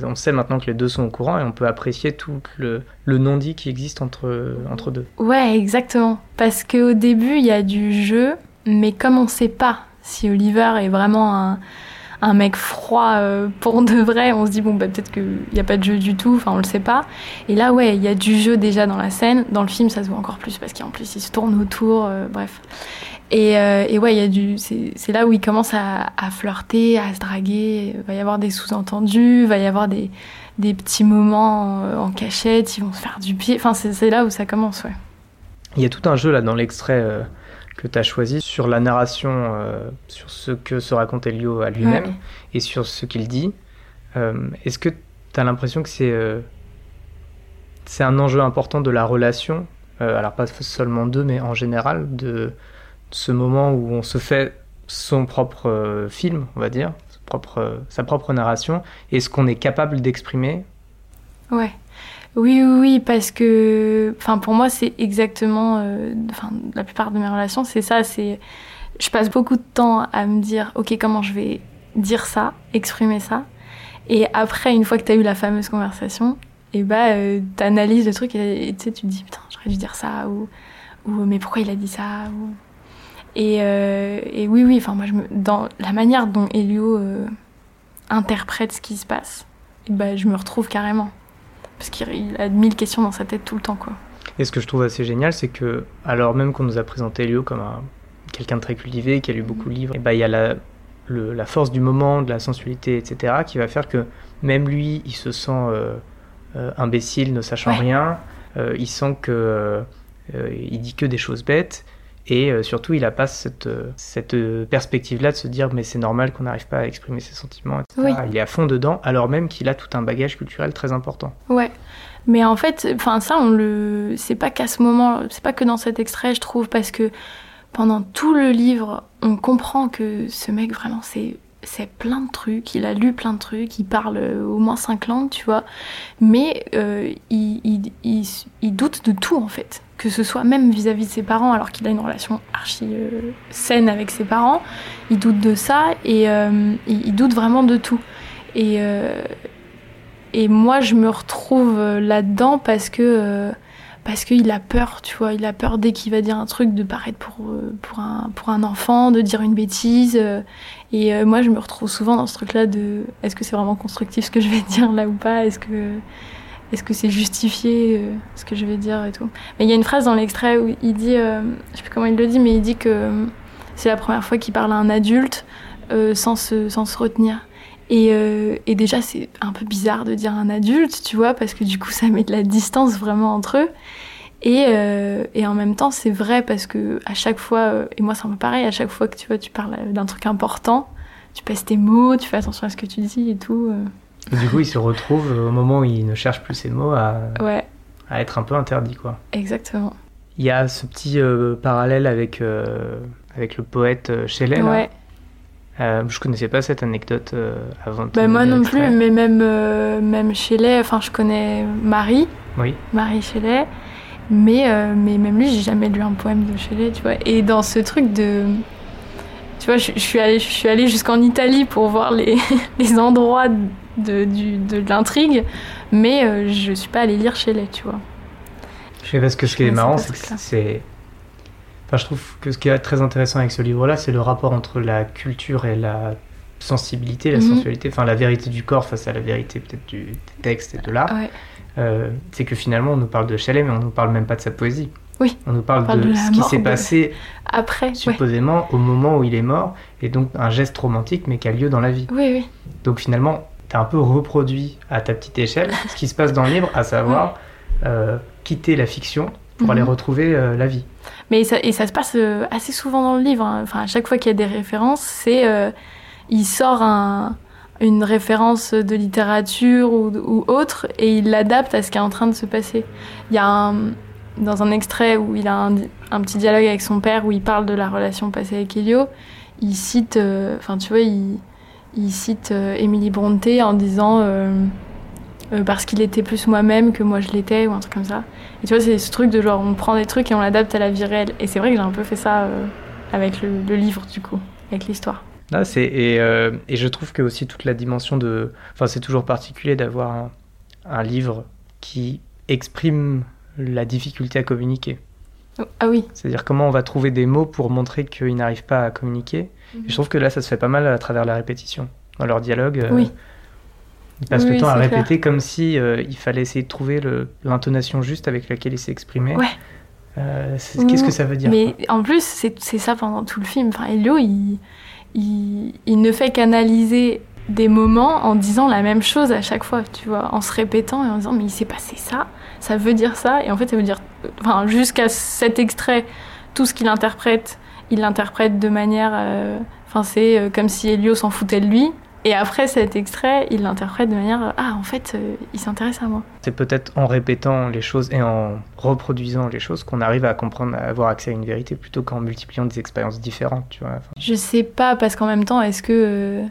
on sait maintenant que les deux sont au courant et on peut apprécier tout le, le non-dit qui existe entre, entre deux. Ouais, exactement. Parce qu'au début, il y a du jeu, mais comme on sait pas si Oliver est vraiment un, un mec froid euh, pour de vrai, on se dit bon bah peut-être qu'il n'y a pas de jeu du tout, enfin on le sait pas. Et là ouais, il y a du jeu déjà dans la scène. Dans le film, ça se voit encore plus parce qu'en plus il se tourne autour, euh, bref. Et, euh, et ouais, il y a du, c'est là où il commence à, flirter, à se draguer. Il va y avoir des sous-entendus, va y avoir des, des petits moments euh, en cachette, ils vont se faire du pied. Enfin c'est là où ça commence, ouais. Il y a tout un jeu là dans l'extrait que tu as choisi sur la narration, euh, sur ce que se raconte Elio à lui-même Ouais. et sur ce qu'il dit. Euh, Est-ce que tu as l'impression que c'est euh, c'est un enjeu important de la relation, alors pas seulement d'eux, mais en général, de ce moment où on se fait son propre film, on va dire, son propre, sa propre narration, et ce qu'on est capable d'exprimer Ouais. Oui, oui, oui, parce que, enfin, pour moi, c'est exactement, euh, enfin, la plupart de mes relations, c'est ça, c'est, je passe beaucoup de temps à me dire, ok, comment je vais dire ça, exprimer ça, et après, une fois que t'as eu la fameuse conversation, et bah, euh, t'analyses le truc et et tu tu te dis, putain, j'aurais dû dire ça, ou, ou mais pourquoi il a dit ça, ou... Et, euh, et oui, oui, enfin, moi, je me, dans la manière dont Elio euh, interprète ce qui se passe, et bah, je me retrouve carrément parce qu'il il a mille questions dans sa tête tout le temps, quoi. Et ce que je trouve assez génial, c'est que, alors même qu'on nous a présenté Elio comme un- quelqu'un de très cultivé, qui a lu beaucoup de livres, et bah, il y a la, le- la force du moment, de la sensualité, etc., qui va faire que même lui, il se sent euh, euh, imbécile, ne sachant Ouais. rien, euh, il sent que il dit que des choses bêtes, et euh, surtout, il n'a pas cette, euh, cette euh, perspective-là de se dire, mais c'est normal qu'on n'arrive pas à exprimer ses sentiments, etc. Oui. Il est à fond dedans, alors même qu'il a tout un bagage culturel très important. Ouais. Mais en fait, enfin ça, on le, c'est pas qu'à ce moment, c'est pas que dans cet extrait, je trouve, parce que pendant tout le livre, on comprend que ce mec vraiment, c'est, c'est plein de trucs. Il a lu plein de trucs. Il parle au moins cinq langues, tu vois. Mais euh, il, il, il, il doute de tout en fait. Que ce soit même vis-à-vis de ses parents, alors qu'il a une relation archi euh, saine avec ses parents, il doute de ça et euh, il, doute vraiment de tout. Et euh, et moi, je me retrouve là-dedans parce que parce qu'il a peur, tu vois. Il a peur dès qu'il va dire un truc de paraître pour pour un pour un enfant, de dire une bêtise. et moi, je me retrouve souvent dans ce truc-là de est-ce que c'est vraiment constructif ce que je vais dire là ou pas? Est-ce que est-ce que c'est justifié euh, ce que je vais dire et tout Mais il y a une phrase dans l'extrait où il dit, euh, je sais plus comment il le dit, mais il dit que euh, c'est la première fois qu'il parle à un adulte euh, sans se sans se retenir. Et, déjà, c'est un peu bizarre de dire un adulte, tu vois, parce que du coup, ça met de la distance vraiment entre eux. Et, et en même temps, c'est vrai parce que à chaque fois, et moi, un peu pareil, à chaque fois que tu vois, tu parles d'un truc important, tu pèses tes mots, tu fais attention à ce que tu dis et tout. Et du coup, il se retrouve au moment où il ne cherche plus ses mots à, Ouais, à être un peu interdit, quoi. exactement. Il y a ce petit euh, parallèle avec, euh, avec le poète euh, Shelley. là. Ouais. Euh, je connaissais pas cette anecdote avant. Bah, moi non plus, mais même, même Shelley, enfin je connais Marie, Oui. Marie Shelley, mais, mais même lui, j'ai jamais lu un poème de Shelley, tu vois. Et dans ce truc de. Tu vois, je, je suis allée, je suis allée jusqu'en Italie pour voir les, les endroits de, du, de l'intrigue, mais euh, je suis pas allée lire Shelley, tu vois. Je sais parce que ce qui est marrant, pas c'est ce que c'est. Enfin, je trouve que ce qui est très intéressant avec ce livre-là, c'est le rapport entre la culture et la sensibilité, la Mhm. sensualité, enfin la vérité du corps face à la vérité peut-être du des textes et de l'art. Ouais. Euh, c'est que finalement, on nous parle de Shelley, mais on nous parle même pas de sa poésie. Oui. On nous parle, On parle de, de ce qui s'est de- passé Après, ouais. supposément au moment où il est mort, et donc un geste romantique, mais qui a lieu dans la vie. Oui, oui. Donc finalement, tu as un peu reproduit à ta petite échelle ce qui se passe dans le livre, à savoir euh, quitter la fiction pour Mhm. aller retrouver euh, la vie. Mais ça, et ça se passe euh, assez souvent dans le livre. hein. Enfin, à chaque fois qu'il y a des références, c'est il sort un- une référence de littérature ou, ou autre et il l'adapte à ce qui est en train de se passer. Il y a un, dans un extrait où il a un, un petit dialogue avec son père où il parle de la relation passée avec Elio. Il cite, euh, enfin tu vois, il, il cite euh, Emily Brontë en disant euh, euh, parce qu'il était plus moi-même que moi je l'étais ou un truc comme ça. Et tu vois, c'est ce truc de genre, on prend des trucs et on l'adapte à la vie réelle. Et c'est vrai que j'ai un peu fait ça avec le, livre, du coup, avec l'histoire. C'est et, euh, et je trouve que aussi toute la dimension de, enfin, c'est toujours particulier d'avoir un livre qui exprime la difficulté à communiquer. Ah oui. C'est-à-dire comment on va trouver des mots pour montrer qu'il n'arrive pas à communiquer. Et je trouve que là, ça se fait pas mal à travers la répétition. Dans leur dialogue, euh, Oui. ils passent Oui, le temps à répéter comme si euh, il fallait essayer de trouver l'intonation juste avec laquelle il s'est exprimé. Ouais. Euh, Qu'est-ce que ça veut dire Mais en plus, c'est c'est ça pendant tout le film. Enfin, Elio, il, il, il ne fait qu'analyser des moments en disant la même chose à chaque fois, tu vois, en se répétant et en disant mais il s'est passé ça, ça veut dire ça, et en fait ça veut dire, enfin jusqu'à cet extrait, tout ce qu'il interprète, il l'interprète de manière, euh, enfin c'est euh, comme si Elio s'en foutait de lui, et après cet extrait, il l'interprète de manière, euh, ah en fait euh, il s'intéresse à moi. C'est peut-être en répétant les choses et en reproduisant les choses qu'on arrive à comprendre, à avoir accès à une vérité plutôt qu'en multipliant des expériences différentes, tu vois. Enfin, Je sais pas parce qu'en même temps, est-ce que, euh,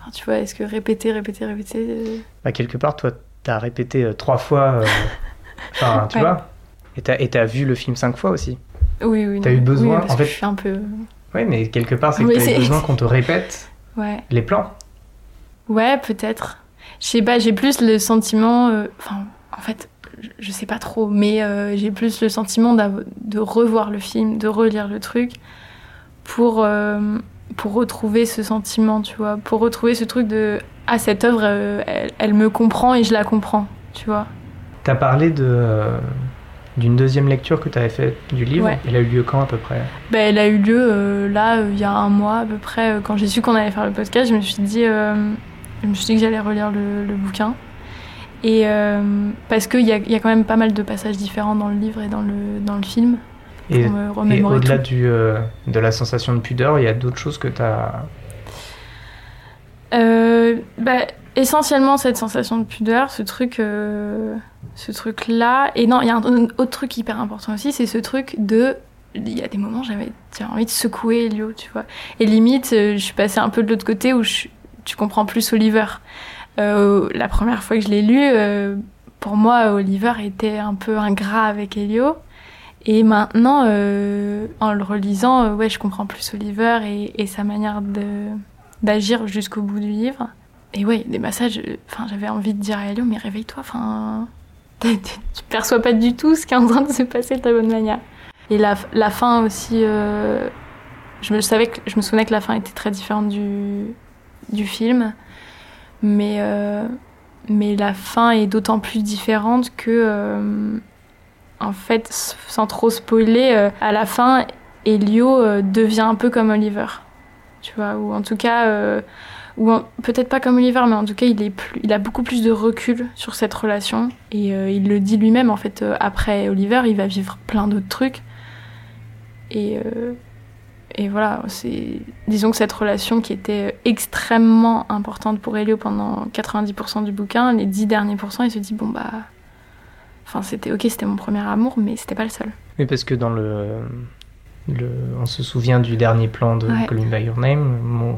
enfin, tu vois, est-ce que répéter, répéter, répéter, euh, bah, quelque part, toi, t'as répété trois fois, enfin, tu Ouais. vois, et t'as et t'as vu le film cinq fois aussi. oui, oui. T'as non, eu besoin, oui, parce en que fait- je suis un peu, Oui, mais quelque part, c'est que Oui, t'as eu besoin qu'on te répète ouais. les plans. Ouais, peut-être. Je sais pas, j'ai plus le sentiment. euh, Enfin, en fait, je- sais pas trop, mais euh, j'ai plus le sentiment de revoir le film, de relire le truc pour, euh, pour retrouver ce sentiment, tu vois. Pour retrouver ce truc de. Ah, cette œuvre, elle, elle me comprend et je la comprends, tu vois. T'as parlé de euh, d'une deuxième lecture que t'avais fait du livre. Ouais. Elle a eu lieu quand à peu près? Ben, elle a eu lieu euh, là, euh, il y a un mois à peu près. euh, quand j'ai su qu'on allait faire le podcast, je me suis dit, je me suis dit que j'allais relire le, le bouquin. Et parce qu'il y a, y a quand même pas mal de passages différents dans le livre et dans le, dans le film. Et, au-delà du euh, de la sensation de pudeur, il y a d'autres choses que t'as. Euh, bah, essentiellement cette sensation de pudeur, ce truc, euh, ce truc là. Et non, il y a un, autre truc hyper important aussi, c'est ce truc de. Il y a des moments j'avais envie de secouer Elio, tu vois. Et limite, euh, je suis passée un peu de l'autre côté où je- tu comprends plus Oliver. Euh, la première fois que je l'ai lu, pour moi, Oliver était un peu ingrat avec Elio. Et maintenant, en le relisant, ouais, je comprends plus Oliver et, et sa manière d'agir jusqu'au bout du livre. Et ouais, des massages, enfin, j'avais envie de dire à Elio, mais réveille-toi, enfin, tu perçois pas du tout ce qui est en train de se passer de la bonne manière. Et la, la fin aussi, euh, je, me savais je me souvenais que la fin était très différente du, du film, mais, euh, mais la fin est d'autant plus différente que, euh, en fait, sans trop spoiler, à la fin, Elio devient un peu comme Oliver tu vois, ou en tout cas, ou peut-être pas comme Oliver, mais en tout cas, il, est plus, il a beaucoup plus de recul sur cette relation, et euh, il le dit lui-même, en fait, euh, après Oliver, il va vivre plein d'autres trucs, et, euh, et voilà, c'est disons que cette relation qui était extrêmement importante pour Elio pendant 90% du bouquin, les 10 derniers pourcents, il se dit bon bah, enfin c'était ok, c'était mon premier amour, mais c'était pas le seul. Oui, parce que dans le, le, on se souvient du dernier plan de Ouais. Call Me by Your Name, mon,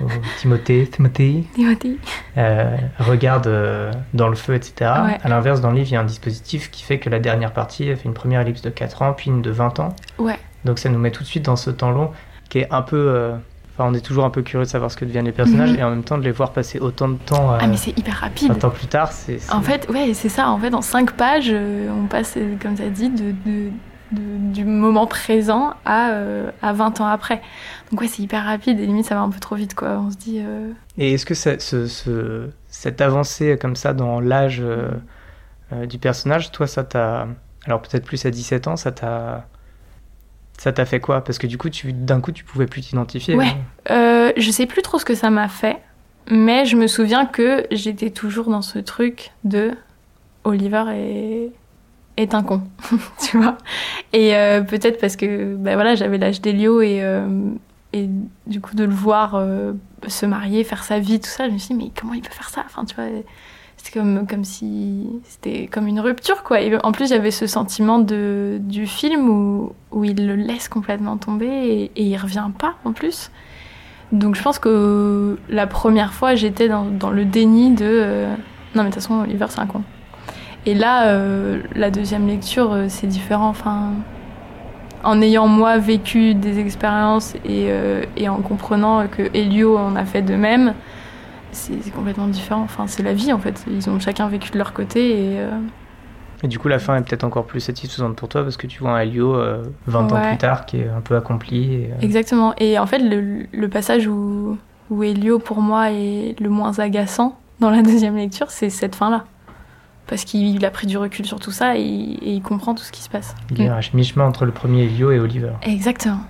mon Timothée, Timothée Timothy. euh, regarde euh, dans le feu, etc. Ouais. À l'inverse, dans le livre, il y a un dispositif qui fait que la dernière partie elle fait une première ellipse de 4 ans, puis une de 20 ans. Ouais. Donc ça nous met tout de suite dans ce temps long qui est un peu. euh, Enfin, on est toujours un peu curieux de savoir ce que deviennent les personnages Mhm. et en même temps de les voir passer autant de temps. euh, Ah mais c'est hyper rapide. 20 ans plus tard, c'est. En fait, ouais, c'est ça. En fait, en cinq pages, euh, on passe, euh, comme tu as dit, de, de- de- du moment présent à, euh, à 20 ans après. Donc ouais, c'est hyper rapide et limite ça va un peu trop vite, quoi. On se dit... euh, Et est-ce que ça- ce, ce- cette avancée comme ça dans l'âge euh, du personnage, toi, ça t'a. Alors peut-être plus à 17 ans, ça t'a. Ça t'a fait quoi? Parce que du coup, tu, d'un coup, tu pouvais plus t'identifier. Ouais. hein. Je sais plus trop ce que ça m'a fait, mais je me souviens que j'étais toujours dans ce truc de Oliver est, est un con, tu vois. Et euh, peut-être parce que ben voilà, j'avais l'âge d'Elio et, euh, et du coup de le voir euh, se marier, faire sa vie, tout ça, je me suis dit mais comment il peut faire ça? Enfin, tu vois. C'était comme, comme si c'était comme une rupture quoi. Et en plus j'avais ce sentiment de, du film où, où il le laisse complètement tomber et, et il revient pas en plus. Donc je pense que la première fois j'étais dans, dans le déni de non mais de toute façon Oliver c'est un con. Et là euh, la deuxième lecture euh, c'est différent. Enfin en ayant moi vécu des expériences et, euh, et en comprenant que Elio en a fait de même, c'est complètement différent. Enfin, c'est la vie en fait. Ils ont chacun vécu de leur côté et Et du coup, la fin est peut-être encore plus satisfaisante pour toi parce que tu vois un Helio euh, 20 ans plus tard qui est un peu accompli. et, exactement. Et en fait, le, le passage où, où Elio pour moi est le moins agaçant dans la deuxième lecture, c'est cette fin-là. Parce qu'il a pris du recul sur tout ça et, et il comprend tout ce qui se passe. il est à mi-chemin entre le premier Helio et Oliver. Exactement.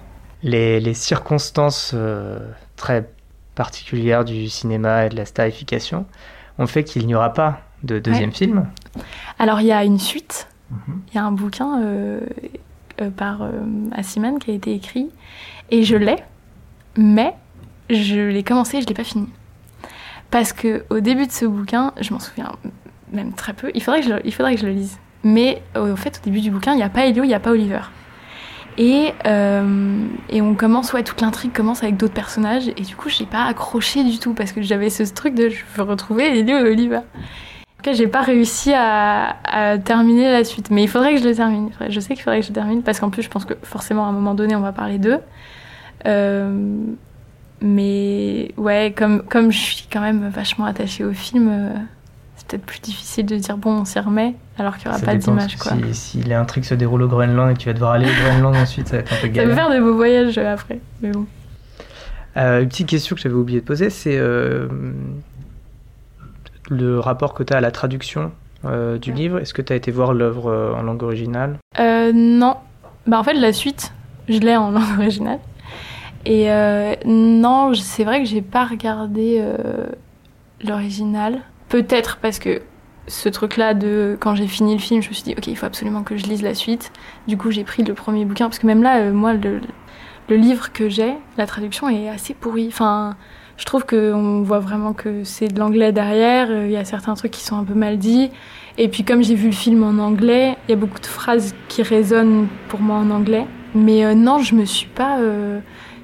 Les, les circonstances euh, très particulières du cinéma et de la starification ont fait qu'il n'y aura pas de deuxième Ouais. film. Alors il y a une suite. Mhm. Il y a un bouquin euh, euh, par euh, Assiman qui a été écrit et je l'ai, mais je l'ai commencé et je l'ai pas fini. Parce que au début de ce bouquin, je m'en souviens même très peu. Il faudrait que je, il faudrait que je le lise. Mais euh, au fait, au début du bouquin, il n'y a pas Elio, il n'y a pas Oliver. Et, euh, et on commence, ouais, toute l'intrigue commence avec d'autres personnages. Et du coup, je n'ai pas accroché du tout parce que j'avais ce truc de je veux retrouver Elio et Oliver. En tout cas, j'ai pas réussi à, terminer la suite, mais il faudrait que je le termine. Je sais qu'il faudrait que je le termine parce qu'en plus, je pense que forcément, à un moment donné, on va parler d'eux. Euh, mais ouais, comme, comme je suis quand même vachement attachée au film, euh, peut-être plus difficile de dire bon, on s'y remet alors qu'il n'y aura Ça pas d'image. quoi. Si, si l'intrigue se déroule au Groenland et que tu vas devoir aller au Groenland ensuite, ça va être un peu Ça peut galère. faire de beaux voyages euh, après, mais bon. Euh, une petite question que j'avais oublié de poser, c'est euh, le rapport que tu as à la traduction euh, du Ouais. livre. Est-ce que tu as été voir l'œuvre en langue originale? Euh, non. Bah, en fait, la suite, je l'ai en langue originale. Et non, c'est vrai que j'ai pas regardé l'original. Peut-être parce que ce truc-là de quand j'ai fini le film, je me suis dit, ok, il faut absolument que je lise la suite. Du coup, j'ai pris le premier bouquin. Parce que même là, euh, moi, le, livre que j'ai, la traduction est assez pourrie. Enfin, je trouve qu'on voit vraiment que c'est de l'anglais derrière. Euh, Il y a certains trucs qui sont un peu mal dits. Et puis comme j'ai vu le film en anglais, il y a beaucoup de phrases qui résonnent pour moi en anglais. Mais euh, non, je me suis pas...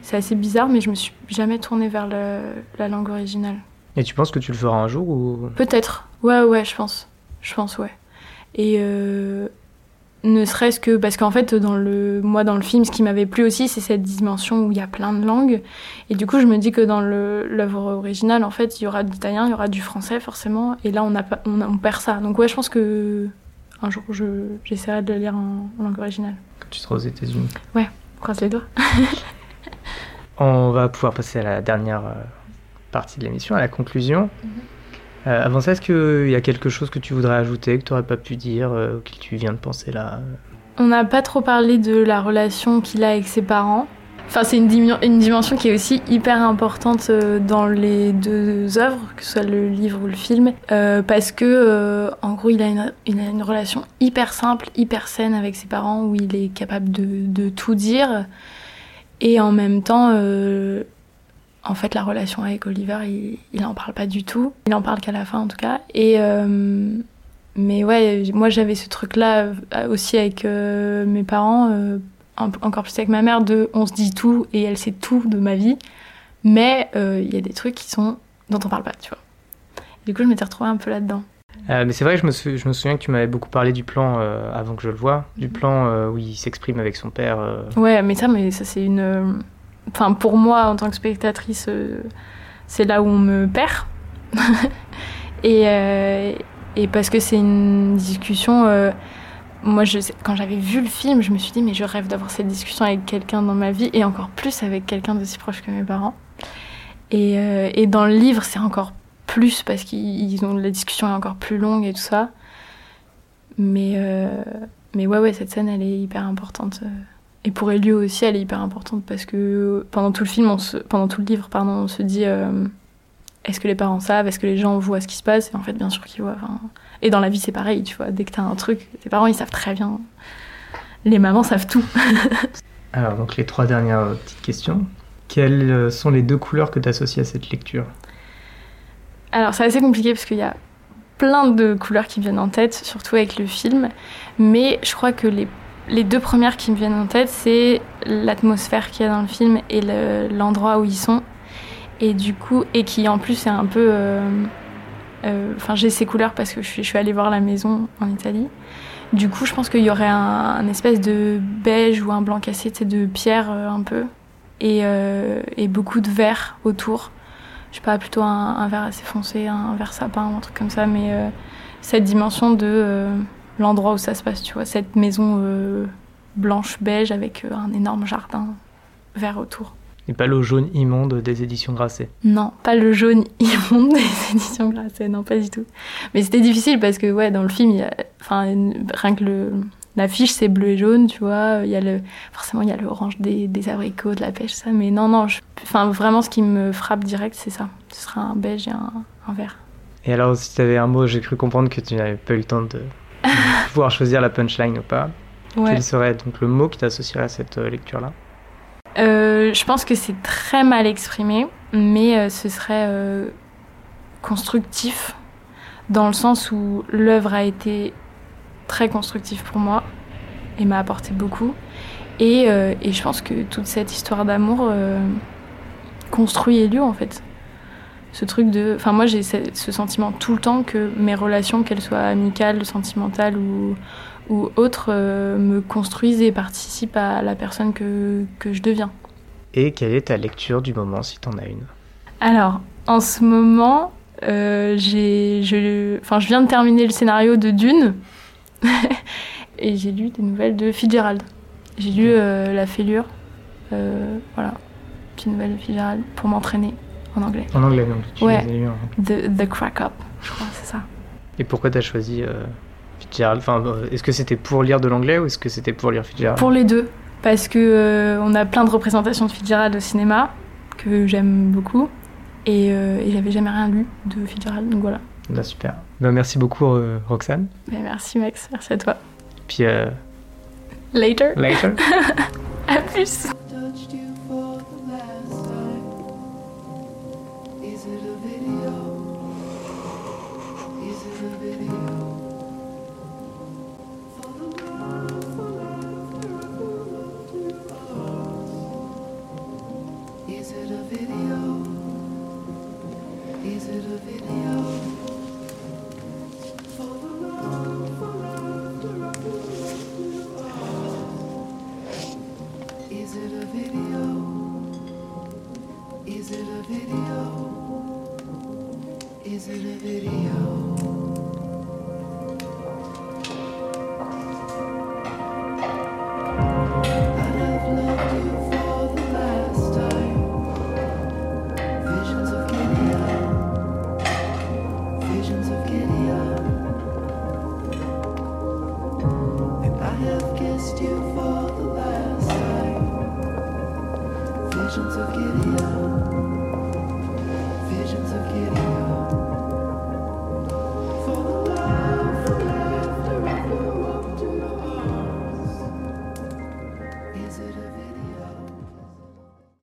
c'est assez bizarre, mais je me suis jamais tournée vers la langue originale. Et tu penses que tu le feras un jour ou? Peut-être. Ouais, ouais, je pense. Je pense, ouais. Et euh, ne serait-ce que parce qu'en fait, dans le, moi, dans le film, ce qui m'avait plu aussi, c'est cette dimension où il y a plein de langues. Et du coup, je me dis que dans l'œuvre originale, en fait, il y aura de l'italien, il y aura du français, forcément. Et là, on, a on, a- on perd ça. Donc, ouais, je pense que un jour, je- j'essaierai de le lire en, en langue originale. quand tu seras aux États-Unis Croise les doigts. On va pouvoir passer à la dernière euh, partie de l'émission, à la conclusion. Euh, avant ça, est-ce qu'il y a quelque chose que tu voudrais ajouter, que tu n'aurais pas pu dire, euh, auquel tu viens de penser là On n'a pas trop parlé de la relation qu'il a avec ses parents. Enfin, c'est une, dimi- une dimension qui est aussi hyper importante euh, dans les deux œuvres, que ce soit le livre ou le film, euh, parce que, euh, en gros, il a, une, relation hyper simple, hyper saine avec ses parents, où il est capable de, tout dire. Et en même temps, euh, en fait, la relation avec Oliver, il, il en parle pas du tout. Il en parle qu'à la fin, en tout cas. Et euh, mais ouais, moi j'avais ce truc-là euh, aussi avec euh, mes parents, euh, encore plus avec ma mère, de on se dit tout et elle sait tout de ma vie. Mais il y a des trucs qui sont dont on parle pas, tu vois. Du coup, je m'étais retrouvée un peu là-dedans. Mais c'est vrai que je me, sou- je me souviens que tu m'avais beaucoup parlé du plan avant que je le voie, du plan euh, où il s'exprime avec son père. Ouais, mais ça, mais ça c'est une. Enfin, pour moi, en tant que spectatrice, euh, c'est là où on me perd. et, euh, et parce que c'est une discussion. euh, moi, quand j'avais vu le film, je me suis dit, mais je rêve d'avoir cette discussion avec quelqu'un dans ma vie, et encore plus avec quelqu'un d'aussi proche que mes parents. Et, et dans le livre, c'est encore plus parce qu'ils ils ont la discussion est encore plus longue et tout ça. Mais, mais ouais, ouais, cette scène, elle est hyper importante. Euh. Et pour Elio aussi, elle est hyper importante parce que pendant tout le film, on se, pendant tout le livre, pardon, on se dit euh, est-ce que les parents savent, est-ce que les gens voient ce qui se passe? Et en fait, bien sûr qu'ils voient. enfin. Et dans la vie, c'est pareil, tu vois. Dès que t'as un truc, tes parents, ils savent très bien. Les mamans savent tout. Alors, donc les trois dernières euh, petites questions. Quelles euh, sont les deux couleurs que tu associes à cette lecture? Alors, c'est assez compliqué parce qu'il y a plein de couleurs qui viennent en tête, surtout avec le film. Mais je crois que les, les deux premières qui me viennent en tête, c'est l'atmosphère qu'il y a dans le film et le- l'endroit où ils sont. Et du coup, et qui en plus est un peu. euh, euh, Enfin, j'ai ces couleurs parce que je suis, allée voir la maison en Italie. Du coup, je pense qu'il y aurait un, un espèce de beige ou un blanc cassé, de pierre euh, un peu. Et, beaucoup de vert autour je sais pas, plutôt un, un vert assez foncé, un vert sapin un truc comme ça, mais cette dimension de l'endroit où ça se passe, tu vois, cette maison euh, blanche beige avec euh, un énorme jardin vert autour. Et pas le jaune immonde des éditions Grasset. Non, pas le jaune immonde des éditions Grasset, non, pas du tout. Mais c'était difficile parce que, ouais, dans le film, il y a, enfin, rien que le, l'affiche, c'est bleu et jaune, tu vois. Il y a le, forcément, il y a le orange des, des abricots, de la pêche, ça. Mais non, non, je- enfin, vraiment, ce qui me frappe direct, c'est ça. Ce sera un beige et un, un vert. Et alors, si tu avais un mot, j'ai cru comprendre que tu n'avais pas eu le temps de pouvoir choisir la punchline ou pas. Ouais. Quel serait donc le mot qui t'associerait à cette euh, lecture-là? Euh, je pense que c'est très mal exprimé, mais euh, ce serait euh, constructif dans le sens où l'œuvre a été très constructive pour moi et m'a apporté beaucoup. Et, et je pense que toute cette histoire d'amour construit Elio en fait. Ce truc de. Enfin, moi j'ai ce, sentiment tout le temps que mes relations, qu'elles soient amicales, sentimentales ou, ou autres, euh, me construisent et participent à la personne que, que je deviens. Et quelle est ta lecture du moment si t'en as une? Alors, en ce moment, euh, j'ai, je, enfin, je viens de terminer le scénario de Dune et j'ai lu des nouvelles de Fitzgerald. J'ai lu euh, La Fêlure, voilà, petite nouvelle de Fitzgerald pour m'entraîner en anglais. En anglais, donc tu Ouais. les as lus en- The, The Crack Up, je crois, c'est ça. Et pourquoi t'as choisi euh, Fitzgerald? Enfin, euh, Est-ce que c'était pour lire de l'anglais ou est-ce que c'était pour lire Fitzgerald? Pour les deux, parce que euh, on a plein de représentations de Fitzgerald au cinéma que j'aime beaucoup et, euh, et j'avais jamais rien lu de Fitzgerald, donc voilà. Bah, super. Bah, merci beaucoup euh, Roxane. Ben, merci Max, merci à toi. Puis euh, Later. later. À plus.